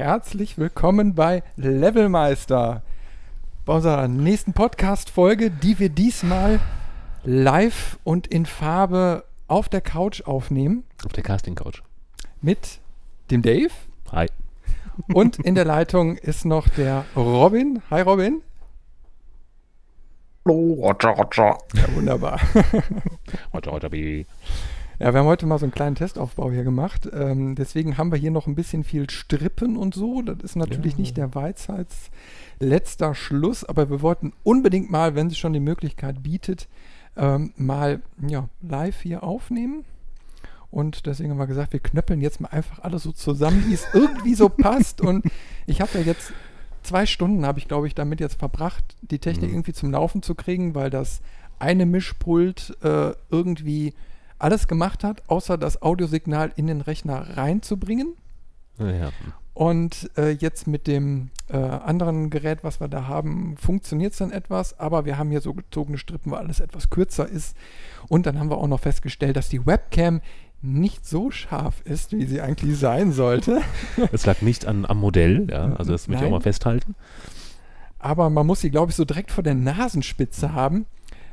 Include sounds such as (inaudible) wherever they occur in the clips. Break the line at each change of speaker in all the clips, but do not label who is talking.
Herzlich willkommen bei Levelmeister. Bei unserer nächsten Podcast-Folge, die wir diesmal live und in Farbe auf der Couch aufnehmen.
Auf der Casting-Couch.
Mit dem Dave.
Hi.
Und in der Leitung ist noch der Robin. Hi Robin.
Hallo, Roger, Roger.
Ja, wunderbar.
Roger, Roger, Baby.
Ja, wir haben heute mal so einen kleinen Testaufbau hier gemacht. Ähm, deswegen haben wir hier noch ein bisschen viel Strippen und so. Das ist natürlich
Ja.
nicht der Weisheits letzter Schluss, aber wir wollten unbedingt mal, wenn sich schon die Möglichkeit bietet, ähm, mal ja, live hier aufnehmen. Und deswegen haben wir gesagt, wir knöppeln jetzt mal einfach alles so zusammen, wie es (laughs) irgendwie so passt. Und ich habe ja jetzt zwei Stunden, habe ich glaube ich damit jetzt verbracht, die Technik
Mhm.
irgendwie zum Laufen zu kriegen, weil das eine Mischpult äh, irgendwie alles gemacht hat, außer das Audiosignal in den Rechner reinzubringen.
Ja.
Und äh, jetzt mit dem äh, anderen Gerät, was wir da haben, funktioniert es dann etwas, aber wir haben hier so gezogene Strippen, weil alles etwas kürzer ist. Und dann haben wir auch noch festgestellt, dass die Webcam nicht so scharf ist, wie sie eigentlich sein sollte. (laughs)
Es lag nicht an, am Modell, ja. Also das möchte ich auch mal festhalten.
Aber man muss sie, glaube ich, so direkt vor der Nasenspitze haben,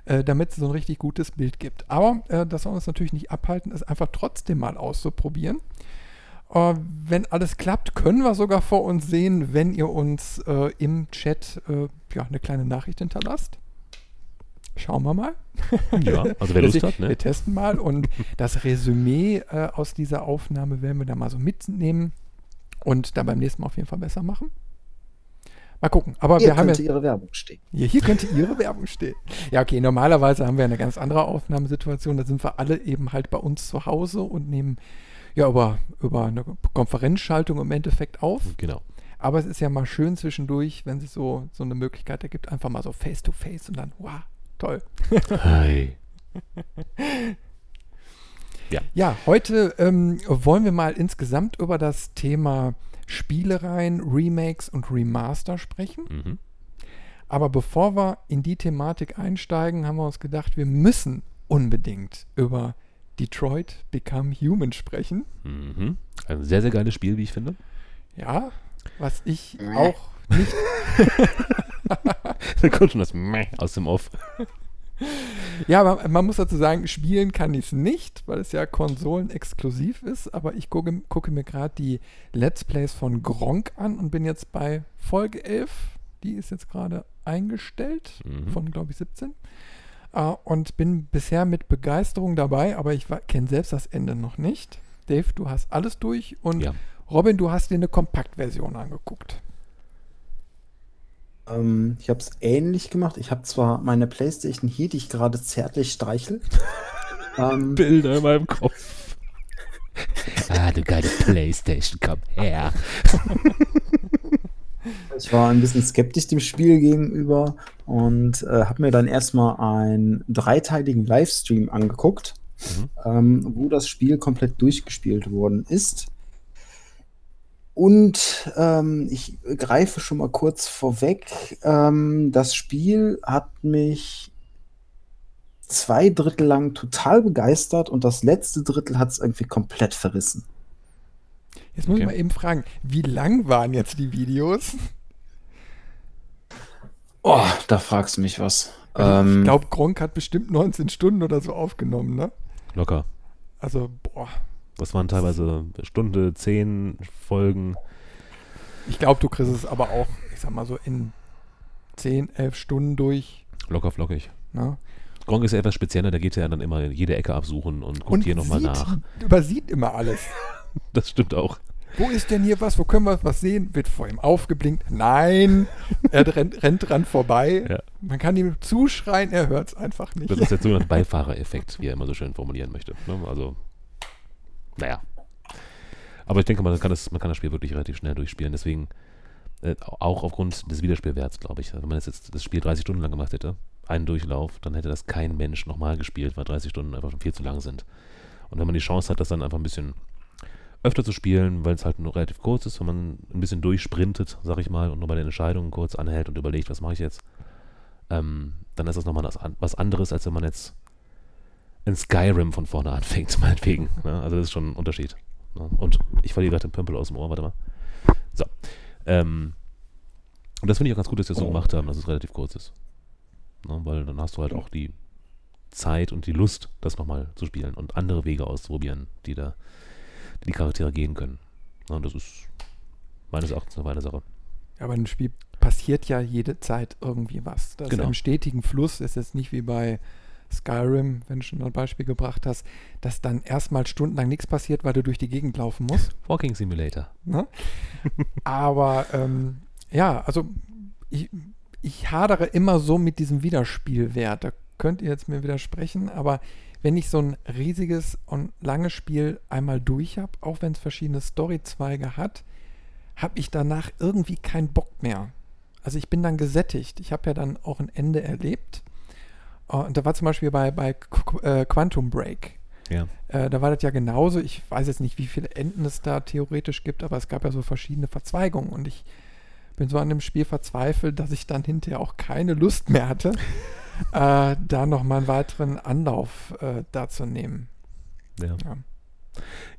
äh, damit es so ein richtig gutes Bild gibt. Aber äh, das soll uns natürlich nicht abhalten, es einfach trotzdem mal auszuprobieren. Äh, wenn alles klappt, können wir sogar vor uns sehen, wenn ihr uns äh, im Chat äh, ja, eine kleine Nachricht hinterlasst. Schauen wir mal.
Ja, also (laughs) wer Lust hat, ne?
Wir testen mal und das Resümee äh, aus dieser Aufnahme werden wir dann mal so mitnehmen und dann beim nächsten Mal auf jeden Fall besser machen. Mal gucken. Aber
Hier
wir haben ja
könnte Ihre Werbung stehen.
hier, hier könnte Ihre Werbung stehen. Ja, okay, normalerweise haben wir eine ganz andere Aufnahmesituation. Da sind wir alle eben halt bei uns zu Hause und nehmen ja über, über eine Konferenzschaltung im Endeffekt auf.
Genau.
Aber es ist ja mal schön zwischendurch, wenn sich so, so eine Möglichkeit ergibt, einfach mal so face to face und dann, wow, toll.
Hi. (laughs)
Ja, heute ähm, wollen wir mal insgesamt über das Thema Spielereien, Remakes und Remaster sprechen.
Mhm.
Aber bevor wir in die Thematik einsteigen, haben wir uns gedacht, wir müssen unbedingt über Detroit Become Human sprechen.
Mhm. Ein sehr, sehr geiles Spiel, wie ich finde.
Ja, was ich auch nicht. (laughs)
Da kommt schon das Meh aus dem Off.
Ja, man, man muss dazu sagen, spielen kann ich es nicht, weil es ja konsolenexklusiv ist. Aber ich gucke, gucke mir gerade die Let's Plays von Gronk an und bin jetzt bei Folge 11. Die ist jetzt gerade eingestellt,
Mhm.
von glaube ich 17. Äh, und bin bisher mit Begeisterung dabei, aber ich kenne selbst das Ende noch nicht. Dave, du hast alles durch und
Ja.
Robin, du hast dir eine Kompaktversion angeguckt.
Ähm, ich habe es ähnlich gemacht. Ich habe zwar meine Playstation hier, die ich gerade zärtlich streichel. (laughs) ähm,
Bilder in meinem Kopf. ah, du geile Playstation, komm her. (laughs)
ich war ein bisschen skeptisch dem Spiel gegenüber und äh, habe mir dann erstmal einen dreiteiligen Livestream angeguckt,
Mhm.
ähm, wo das Spiel komplett durchgespielt worden ist. Und ähm, ich greife schon mal kurz vorweg. Ähm, das Spiel hat mich zwei Drittel lang total begeistert und das letzte Drittel hat es irgendwie komplett verrissen.
Jetzt muss ich
Okay.
mal eben fragen, wie lang waren jetzt die Videos?
Oh, da fragst du mich was.
Also
Ähm,
ich glaube, Gronk hat bestimmt 19 Stunden oder so aufgenommen, ne?
Locker.
Also, boah.
Das waren teilweise Stunde, zehn Folgen.
Ich glaube, du kriegst es aber auch, ich sag mal so, in 10, 11 Stunden durch.
Locker flockig.
Ne?
Gronk ist ja etwas spezieller, da geht er ja dann immer jede Ecke absuchen und guckt hier nochmal nach.
übersieht immer alles. (laughs)
Das stimmt auch.
Wo ist denn hier was? Wo können wir was sehen? Wird vor ihm aufgeblinkt. Nein! Er rennt, (laughs) rennt dran vorbei.
Ja.
Man kann ihm zuschreien, er hört es einfach nicht.
Das ist der (laughs) sogenannte Beifahrereffekt, wie er immer so schön formulieren möchte. Ne? Also, naja. Aber ich denke mal, man kann, das, man kann das Spiel wirklich relativ schnell durchspielen. Deswegen, äh, auch aufgrund des Wiederspielwerts, glaube ich. Wenn man jetzt das Spiel 30 Stunden lang gemacht hätte, einen Durchlauf, dann hätte das kein Mensch nochmal gespielt, weil 30 Stunden einfach schon viel zu lang sind. Und wenn man die Chance hat, das dann einfach ein bisschen öfter zu spielen, weil es halt nur relativ kurz ist, wenn man ein bisschen durchsprintet, sag ich mal, und nur bei den Entscheidungen kurz anhält und überlegt, was mache ich jetzt, ähm, dann ist das nochmal was anderes, als wenn man jetzt in Skyrim von vorne anfängt, (laughs) meinetwegen. Ne? Also das ist schon ein Unterschied. Ne? Und ich verliere gerade den Pömpel aus dem Ohr, warte mal. So. Ähm, und das finde ich auch ganz gut, dass sie das so gemacht haben, dass es relativ kurz ist. Ne, weil dann hast du halt auch die Zeit und die Lust, das nochmal zu spielen und andere Wege auszuprobieren, die da die, die Charaktere gehen können. Ne, und das ist meines Erachtens eine feine Sache.
Ja, aber im Spiel passiert ja jede Zeit irgendwie was. Das
Genau.
ist im stetigen Fluss ist jetzt nicht wie bei Skyrim, wenn du schon ein Beispiel gebracht hast, dass dann erstmal stundenlang nichts passiert, weil du durch die Gegend laufen musst.
Walking Simulator.
Ne? Aber ähm, ja, also ich, ich hadere immer so mit diesem Wiederspielwert. Da könnt ihr jetzt mir widersprechen, aber wenn ich so ein riesiges und langes Spiel einmal durch habe, auch wenn es verschiedene Storyzweige hat, habe ich danach irgendwie keinen Bock mehr. Also ich bin dann gesättigt. Ich habe ja dann auch ein Ende erlebt. Äh, Und da war zum Beispiel bei, bei äh, Quantum Break.
Ja.
Äh, da war das ja genauso. Ich weiß jetzt nicht, wie viele Enden es da theoretisch gibt, aber es gab ja so verschiedene Verzweigungen und ich bin so an dem Spiel verzweifelt, dass ich dann hinterher auch keine Lust mehr hatte, (laughs) äh, da nochmal einen weiteren Anlauf äh, da zu nehmen.
Ja.
Ja.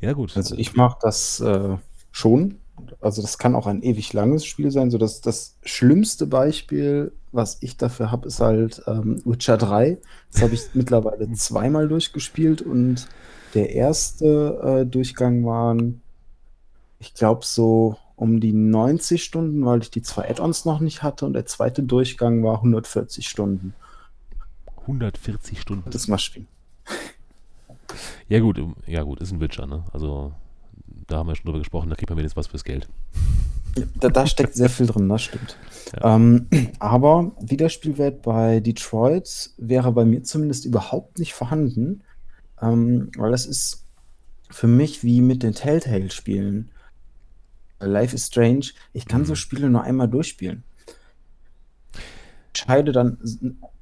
ja, gut.
Also ich mache das äh, schon. Also das kann auch ein ewig langes Spiel sein. So das, das schlimmste Beispiel, was ich dafür habe, ist halt ähm, Witcher 3. Das habe ich (laughs) mittlerweile zweimal durchgespielt und der erste äh, Durchgang waren, ich glaube, so um die 90 Stunden, weil ich die zwei Add-ons noch nicht hatte und der zweite Durchgang war 140 Stunden.
140 Stunden.
Das mal spielen.
Ja gut, ja gut, ist ein Witcher, ne? Also da haben wir schon drüber gesprochen, da kriegt man wenigstens was fürs Geld.
Da, da steckt sehr viel drin, das stimmt.
Ja.
Ähm, aber Wiederspielwert bei Detroit wäre bei mir zumindest überhaupt nicht vorhanden, ähm, weil das ist für mich wie mit den Telltale-Spielen. Life is Strange. Ich kann so
Mhm.
Spiele nur einmal durchspielen. Ich entscheide dann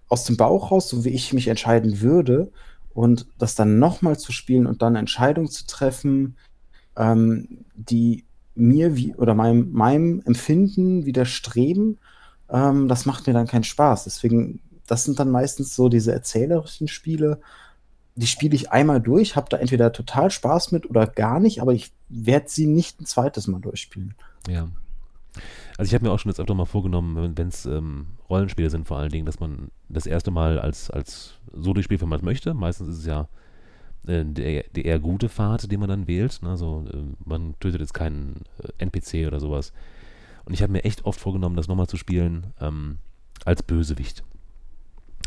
aus dem Bauch raus, so wie ich mich entscheiden würde, und das dann nochmal zu spielen und dann eine Entscheidung zu treffen, ähm, die mir wie oder meinem, meinem Empfinden widerstreben, ähm, das macht mir dann keinen Spaß. Deswegen, das sind dann meistens so diese erzählerischen Spiele, die spiele ich einmal durch, habe da entweder total Spaß mit oder gar nicht, aber ich werde sie nicht ein zweites Mal durchspielen.
Ja. Also ich habe mir auch schon jetzt öfter mal vorgenommen, wenn es ähm, Rollenspiele sind vor allen Dingen, dass man das erste Mal als, als so durchspielt, wenn man es möchte. Meistens ist es ja äh, der, der eher gute Pfad, den man dann wählt. Ne? Also, äh, man tötet jetzt keinen äh, NPC oder sowas. Und ich habe mir echt oft vorgenommen, das nochmal zu spielen ähm, als Bösewicht.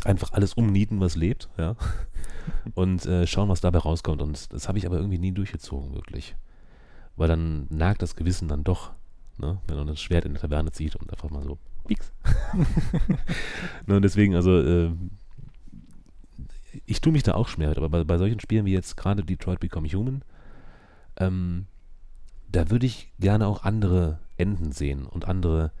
Einfach alles umnieten, was lebt, ja. (laughs) Und äh, schauen, was dabei rauskommt. Und das habe ich aber irgendwie nie durchgezogen, wirklich. Weil dann nagt das Gewissen dann doch, ne? wenn man das Schwert in der Taverne zieht und einfach mal so, pieks. (laughs) (laughs) ne, und deswegen, also, äh, ich tue mich da auch schwer aber bei, bei solchen Spielen wie jetzt gerade Detroit Become Human, ähm, da würde ich gerne auch andere Enden sehen und andere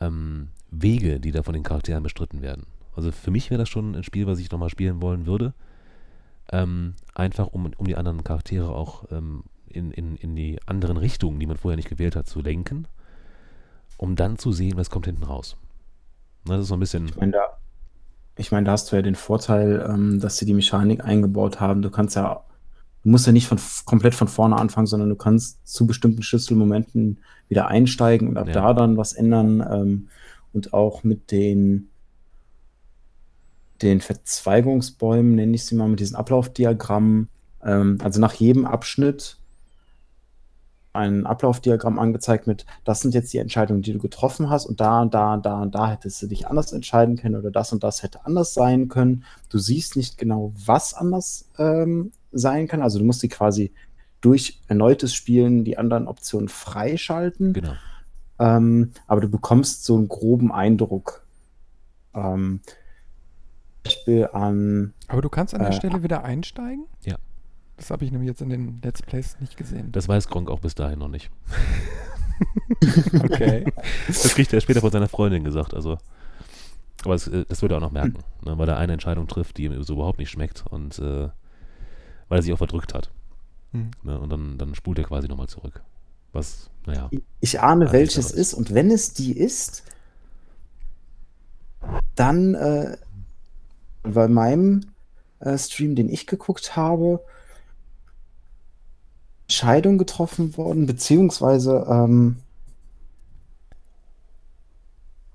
ähm, Wege, die da von den Charakteren bestritten werden. Also für mich wäre das schon ein Spiel, was ich nochmal spielen wollen würde. Ähm, einfach um, um die anderen Charaktere auch ähm, in, in, in die anderen Richtungen, die man vorher nicht gewählt hat, zu lenken, um dann zu sehen, was kommt hinten raus. Na, das ist so ein bisschen.
Ich meine, da, ich meine, da hast du ja den Vorteil, ähm, dass sie die Mechanik eingebaut haben. Du kannst ja, du musst ja nicht von, komplett von vorne anfangen, sondern du kannst zu bestimmten Schlüsselmomenten wieder einsteigen und ab
Ja.
da dann was ändern. Ähm, und auch mit den, den Verzweigungsbäumen, nenne ich sie mal, mit diesen Ablaufdiagrammen. Ähm, also nach jedem Abschnitt ein Ablaufdiagramm angezeigt mit, das sind jetzt die Entscheidungen, die du getroffen hast und da und da und da und da hättest du dich anders entscheiden können oder das und das hätte anders sein können. Du siehst nicht genau, was anders ähm, sein kann. Also du musst die quasi durch erneutes Spielen die anderen Optionen freischalten.
Genau.
Ähm, aber du bekommst so einen groben Eindruck. Ähm, Beispiel an
Aber du kannst an der
Äh,
Stelle wieder einsteigen?
Ja.
Das habe ich nämlich jetzt in den Let's Plays nicht gesehen.
Das weiß Gronk auch bis dahin noch nicht. (laughs)
Okay.
Das kriegt er später von seiner Freundin gesagt. Also, aber das, äh, das würde er auch noch merken, ne, weil er eine Entscheidung trifft, die ihm so überhaupt nicht schmeckt und äh, weil er sich auch verdrückt hat.
Hm.
Ne, und dann, dann spult er quasi nochmal zurück. Was, naja,
Ich ahne,
Ah,
welches
was.
ist. Und wenn es die ist, dann äh, bei meinem äh, Stream, den ich geguckt habe, Entscheidung getroffen worden, beziehungsweise ähm,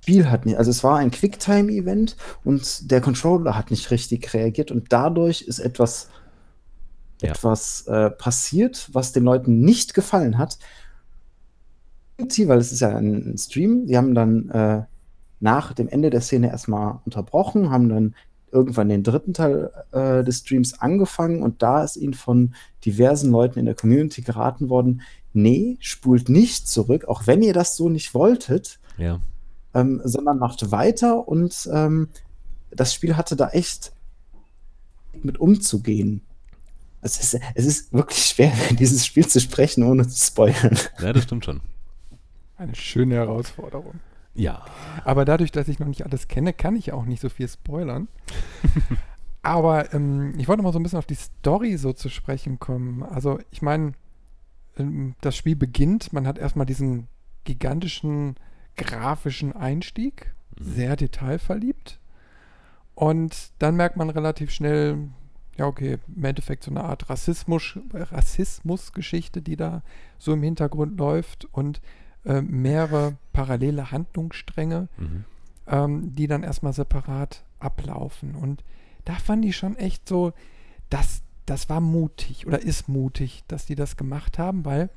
Spiel hat nicht, also es war ein Quicktime-Event und der Controller hat nicht richtig reagiert und dadurch ist etwas,
Ja.
etwas äh, passiert, was den Leuten nicht gefallen hat. Weil es ist ja ein Stream, die haben dann äh, nach dem Ende der Szene erstmal unterbrochen, haben dann irgendwann den dritten Teil äh, des Streams angefangen und da ist ihnen von diversen Leuten in der Community geraten worden, nee, spult nicht zurück, auch wenn ihr das so nicht wolltet,
Ja.
ähm, sondern macht weiter und ähm, das Spiel hatte da echt mit umzugehen. Es ist, es ist wirklich schwer, (laughs) dieses Spiel zu sprechen, ohne zu spoilern.
ja, das stimmt schon.
Eine schöne Herausforderung.
Ja.
Aber dadurch, dass ich noch nicht alles kenne, kann ich auch nicht so viel spoilern. (laughs) Aber ähm, ich wollte mal so ein bisschen auf die Story so zu sprechen kommen. Also ich meine, ähm, das Spiel beginnt, man hat erstmal diesen gigantischen grafischen Einstieg, sehr detailverliebt. Und dann merkt man relativ schnell, ja okay, im Endeffekt so eine Art Rassismus, Rassismusgeschichte, die da so im Hintergrund läuft und äh, mehrere parallele Handlungsstränge,
Mhm.
ähm, die dann erstmal separat ablaufen. Und da fand ich schon echt so, das, das war mutig oder ist mutig, dass die das gemacht haben, weil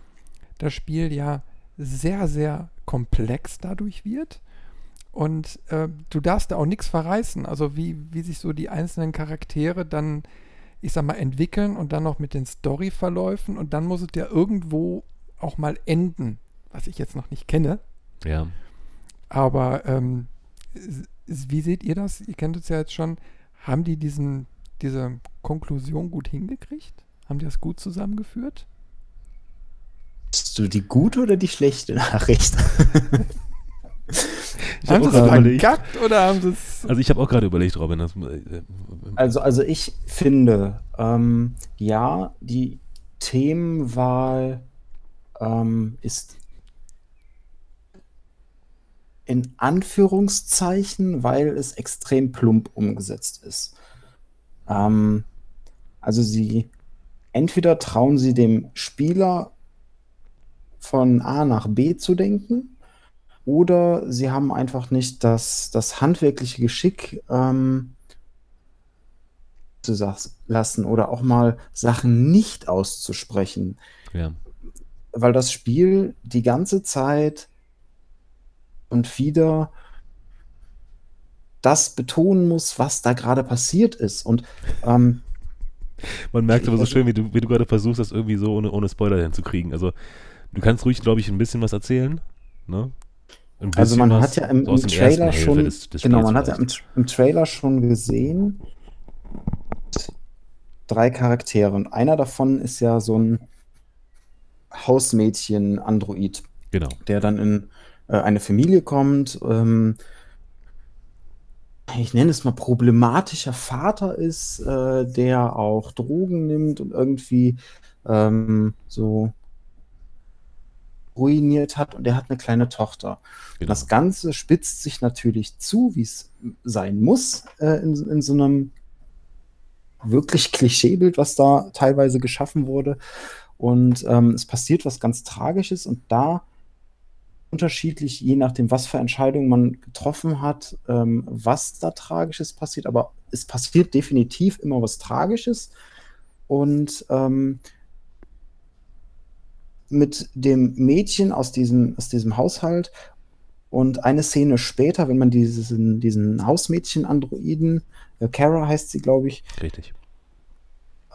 das Spiel ja sehr, sehr komplex dadurch wird. Und äh, du darfst da auch nichts verreißen. Also wie, wie sich so die einzelnen Charaktere dann, ich sag mal, entwickeln und dann noch mit den Storyverläufen und dann muss es ja irgendwo auch mal enden, was ich jetzt noch nicht kenne.
Ja.
Aber ähm, wie seht ihr das? Ihr kennt es ja jetzt schon. Haben die diesen, diese Konklusion gut hingekriegt? Haben die das gut zusammengeführt?
Hast du die gute oder die schlechte Nachricht? (laughs)
Ich hab
haben sie es verkackt oder haben sie es.
Also ich habe auch gerade überlegt, Robin. Das, äh,
Also, also ich finde, ähm, ja, die Themenwahl ähm, ist in Anführungszeichen, weil es extrem plump umgesetzt ist. Ähm, also sie entweder trauen sie dem Spieler von A nach B zu denken, oder sie haben einfach nicht das, das handwerkliche Geschick, ähm, zu lassen oder auch mal Sachen nicht auszusprechen,
ja.
weil das Spiel die ganze Zeit und wieder das betonen muss, was da gerade passiert ist. Und ähm,
Man merkt aber so schön, wie du, wie du gerade versuchst, das irgendwie so ohne, ohne Spoiler hinzukriegen. Also du kannst ruhig, glaube ich, ein bisschen was erzählen. Ne?
Also man
was
hat ja im,
so
im Trailer schon,
des- des
genau, man hat ja im, im Trailer schon gesehen, drei Charaktere und einer davon ist ja so ein Hausmädchen-Android.
Genau.
der dann in äh, eine Familie kommt, ähm, ich nenne es mal problematischer Vater ist, äh, der auch Drogen nimmt und irgendwie ähm, so ruiniert hat und der hat eine kleine Tochter.
genau.
Das Ganze spitzt sich natürlich zu, wie es sein muss, äh, in, in so einem wirklich Klischeebild, was da teilweise geschaffen wurde. Und ähm, es passiert was ganz Tragisches und da unterschiedlich, je nachdem, was für Entscheidungen man getroffen hat, ähm, was da Tragisches passiert. Aber es passiert definitiv immer was Tragisches. Und ähm, mit dem Mädchen aus diesem, aus diesem Haushalt und eine Szene später, wenn man diesen, diesen Hausmädchen-Androiden, äh, Kara heißt sie, glaube ich,
Richtig.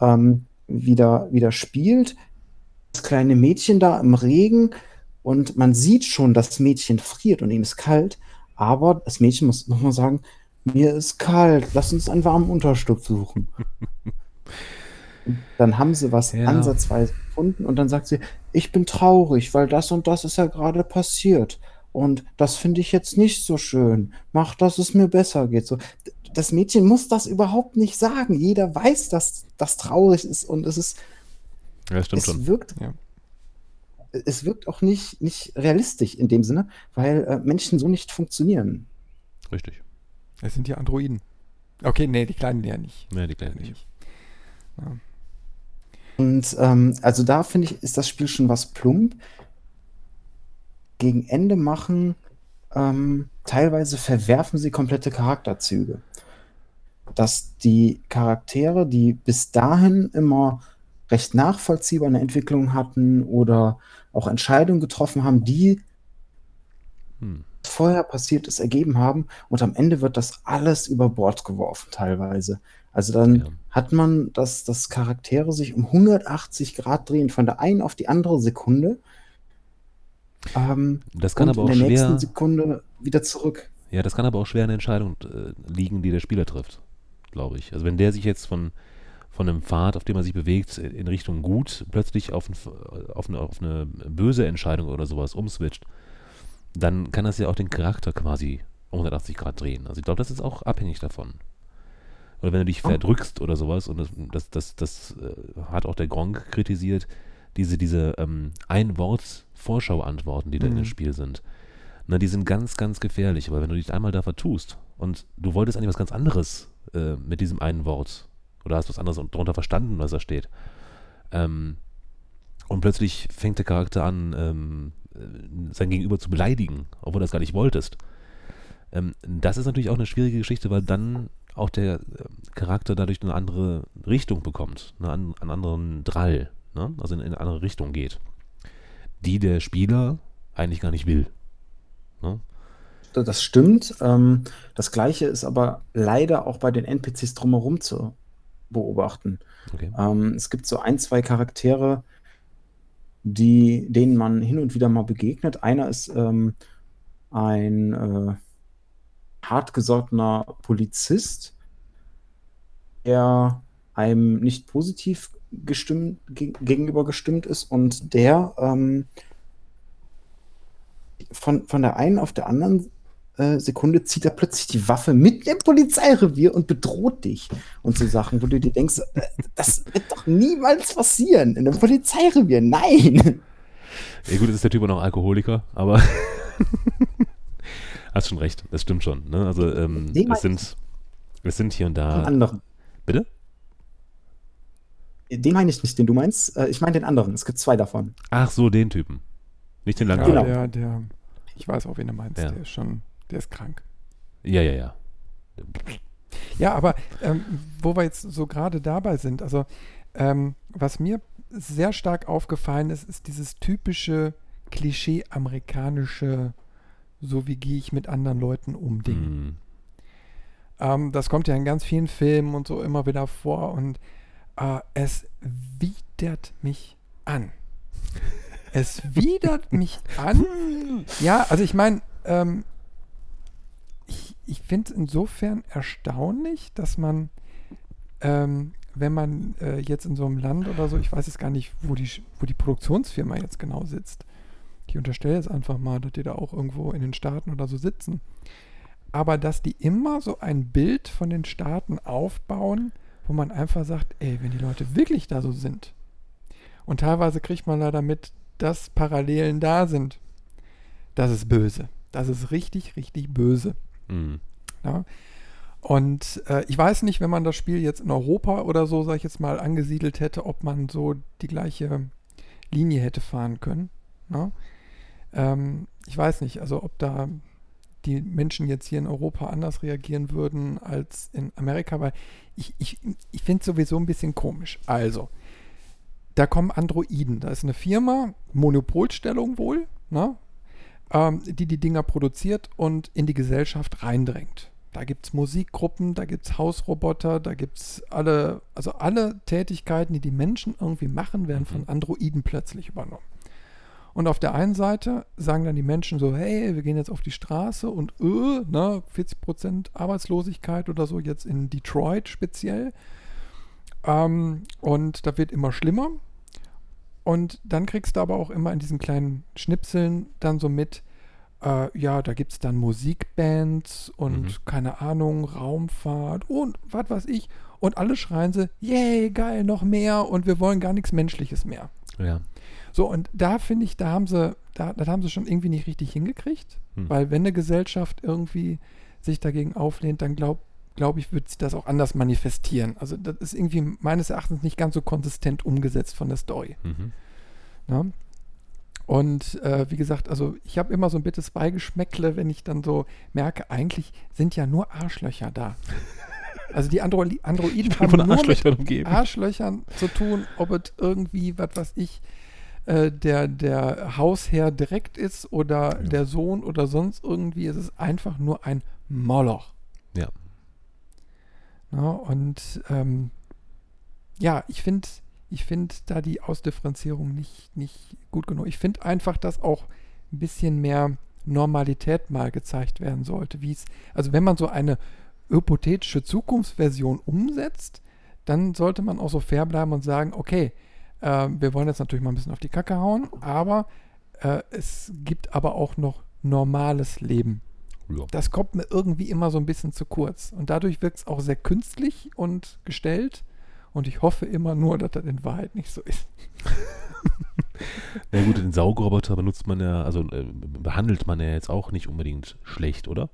ähm, wieder, wieder spielt. Das kleine Mädchen da im Regen und man sieht schon, das Mädchen friert und ihm ist kalt, aber das Mädchen muss nochmal sagen, mir ist kalt, lass uns einen warmen Unterschlupf suchen. Dann haben sie was
Ja.
ansatzweise gefunden und dann sagt sie, ich bin traurig, weil das und das ist ja gerade passiert. Und das finde ich jetzt nicht so schön. Mach, dass es mir besser geht. So, das Mädchen muss das überhaupt nicht sagen. Jeder weiß, dass das traurig ist und es ist,
Ja, stimmt
es
schon.
wirkt,
Ja.
Es wirkt auch nicht, nicht realistisch in dem Sinne, weil äh, Menschen so nicht funktionieren.
Richtig.
Es sind ja Androiden. Okay, nee, die kleinen ja nicht.
Ja, die Kleine nicht.
Ja.
Und ähm, also da finde ich, ist das Spiel schon was plump. Gegen Ende machen ähm, teilweise verwerfen sie komplette Charakterzüge. Dass die Charaktere, die bis dahin immer recht nachvollziehbar eine Entwicklung hatten oder auch Entscheidungen getroffen haben, die
Hm.
vorher passiert ist, ergeben haben und am Ende wird das alles über Bord geworfen teilweise. Also dann
Ja.
hat man, dass, dass Charaktere sich um 180 Grad drehen, von der einen auf die andere Sekunde. Ähm,
Das kann
und
aber auch
in der
schwer.
nächsten Sekunde wieder zurück.
Ja, das kann aber auch schwer eine Entscheidung äh, liegen, die der Spieler trifft, glaube ich. Also wenn der sich jetzt von, von einem Pfad, auf dem er sich bewegt, in Richtung gut, plötzlich auf, ein, auf, eine, auf eine böse Entscheidung oder sowas umswitcht, dann kann das ja auch den Charakter quasi um 180 Grad drehen. Also ich glaube, das ist auch abhängig davon. Oder wenn du dich
Oh.
verdrückst oder sowas, und das, das, das, das äh, hat auch der Gronk kritisiert, diese, diese ähm, Ein-Wort-Vorschau-Antworten, die da in dem
Mhm.
Spiel sind. Na, die sind ganz, ganz gefährlich, weil wenn du dich einmal da vertust und du wolltest eigentlich was ganz anderes äh, mit diesem einen Wort oder hast was anderes darunter verstanden, was da steht, ähm, und plötzlich fängt der Charakter an, ähm, äh, sein Gegenüber zu beleidigen, obwohl du das gar nicht wolltest. Ähm, das ist natürlich auch eine schwierige Geschichte, weil dann auch der äh, Charakter dadurch eine andere Richtung bekommt, an, einen anderen Drall, ne? also in, in eine andere Richtung geht, die der Spieler eigentlich gar nicht will. Ne?
Das stimmt. Ähm, das Gleiche ist aber leider auch bei den NPCs drumherum zu beobachten.
Okay.
Ähm, es gibt so ein, zwei Charaktere, die, denen man hin und wieder mal begegnet. Einer ist ähm, ein äh, hartgesottener Polizist, der einem nicht positiv gestimmt, ge gegenüber gestimmt ist und der ähm, von, von der einen auf der anderen äh, Sekunde zieht er plötzlich die Waffe mit dem Polizeirevier und bedroht dich und so Sachen, wo du dir denkst, äh, das wird doch niemals passieren in einem Polizeirevier. Nein!
Ja gut, ist der Typ auch noch Alkoholiker, aber (laughs) hast schon recht, das stimmt schon. Ne? Also ähm,
Den
es sind es sind hier und
Den
da.
anderen.
Bitte?
Den meine ich nicht, den du meinst. Äh, ich meine den anderen. Es gibt zwei davon.
Ach so, den Typen. Nicht den
Ja,
Langhaarigen.
Genau.
der, der, ich weiß auch, wen du meinst.
Ja.
Der ist schon, der ist krank.
Ja, ja, ja.
Ja, aber ähm, wo wir jetzt so gerade dabei sind, also ähm, was mir sehr stark aufgefallen ist, ist dieses typische Klischee amerikanische, so wie gehe ich mit anderen Leuten um Ding.
Hm.
Ähm, das kommt ja in ganz vielen Filmen und so immer wieder vor und äh, es widert mich an. Es widert mich an. (laughs) Ja, also ich meine, ähm, ich, finde es insofern erstaunlich, dass man, ähm, wenn man äh, jetzt in so einem Land oder so, ich weiß jetzt gar nicht, wo die, wo die Produktionsfirma jetzt genau sitzt. Ich unterstelle jetzt einfach mal, dass die da auch irgendwo in den Staaten oder so sitzen. Aber dass die immer so ein Bild von den Staaten aufbauen, wo man einfach sagt, ey, wenn die Leute wirklich da so sind. Und teilweise kriegt man leider mit, dass Parallelen da sind. Das ist böse. Das ist richtig, richtig böse.
Hm.
Ja. Und äh, ich weiß nicht, wenn man das Spiel jetzt in Europa oder so, sag ich jetzt mal, angesiedelt hätte, ob man so die gleiche Linie hätte fahren können. Ne? Ähm, ich weiß nicht, also ob da die Menschen jetzt hier in Europa anders reagieren würden als in Amerika, weil ich, ich, ich finde es sowieso ein bisschen komisch. Also, da kommen Androiden. Da ist eine Firma, Monopolstellung wohl, ne? Ähm, die die Dinger produziert und in die Gesellschaft reindrängt. Da gibt es Musikgruppen, da gibt es Hausroboter, da gibt es alle, also alle Tätigkeiten, die die Menschen irgendwie machen, werden von Androiden plötzlich übernommen. Und auf der einen Seite sagen dann die Menschen so, hey, wir gehen jetzt auf die Straße und äh, ne, 40% Arbeitslosigkeit oder so, jetzt in Detroit speziell. Ähm, und da wird immer schlimmer. Und dann kriegst du aber auch immer in diesen kleinen Schnipseln dann so mit, äh, ja, da gibt es dann Musikbands und
Mhm.
keine Ahnung, Raumfahrt und was weiß ich. Und alle schreien sie, yay, geil, noch mehr und wir wollen gar nichts Menschliches mehr.
Ja.
So, und da finde ich, da haben sie, da, das haben sie schon irgendwie nicht richtig hingekriegt,
Hm.
weil wenn eine Gesellschaft irgendwie sich dagegen auflehnt, dann glaube glaub ich, wird sich das auch anders manifestieren. Also das ist irgendwie meines Erachtens nicht ganz so konsistent umgesetzt von der Story.
Mhm.
Ne? Und äh, wie gesagt, also ich habe immer so ein bittes Beigeschmäckle, wenn ich dann so merke, eigentlich sind ja nur Arschlöcher da. (laughs) Also die Andro Androiden haben
von
nur mit
Arschlöchern umgeben.
Arschlöchern zu tun, ob es irgendwie, was weiß ich, äh, der, der Hausherr direkt ist oder
Ja.
der Sohn oder sonst irgendwie. Es ist einfach nur ein Moloch.
Ja.
Ja, und ähm, ja, ich finde ich find da die Ausdifferenzierung nicht, nicht gut genug. Ich finde einfach, dass auch ein bisschen mehr Normalität mal gezeigt werden sollte. Wie es, also wenn man so eine hypothetische Zukunftsversion umsetzt, dann sollte man auch so fair bleiben und sagen, okay, äh, wir wollen jetzt natürlich mal ein bisschen auf die Kacke hauen, aber äh, es gibt aber auch noch normales Leben.
Ja.
Das kommt mir irgendwie immer so ein bisschen zu kurz. Und dadurch wirkt es auch sehr künstlich und gestellt. Und ich hoffe immer nur, dass das in Wahrheit nicht so ist. (laughs)
Na gut, den Saugroboter benutzt man ja, also äh, behandelt man ja jetzt auch nicht unbedingt schlecht, oder?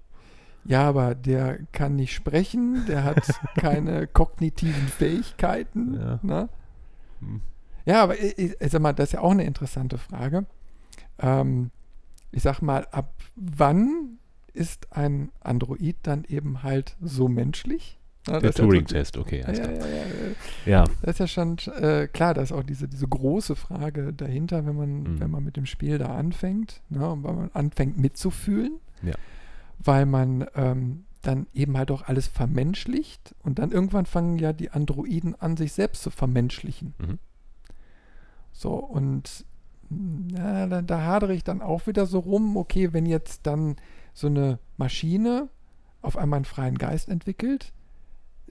Ja, aber der kann nicht sprechen, der hat (laughs) keine kognitiven Fähigkeiten.
Ja.
Ne?
Hm.
Ja, aber ich, ich, ich sag mal, das ist ja auch eine interessante Frage. Ähm, ich sag mal, ab wann ist ein Android dann eben halt so menschlich? Ja,
Der Turing-Test, okay,
Ja, ja, ja, Das ist ja schon äh, klar, da ist auch diese, diese große Frage dahinter, wenn man,
Mhm.
wenn man mit dem Spiel da anfängt, ne, weil man anfängt mitzufühlen,
Ja.
weil man ähm, dann eben halt auch alles vermenschlicht und dann irgendwann fangen ja die Androiden an, sich selbst zu vermenschlichen.
Mhm.
So, und na, da, da hadere ich dann auch wieder so rum, okay, wenn jetzt dann so eine Maschine auf einmal einen freien Geist entwickelt,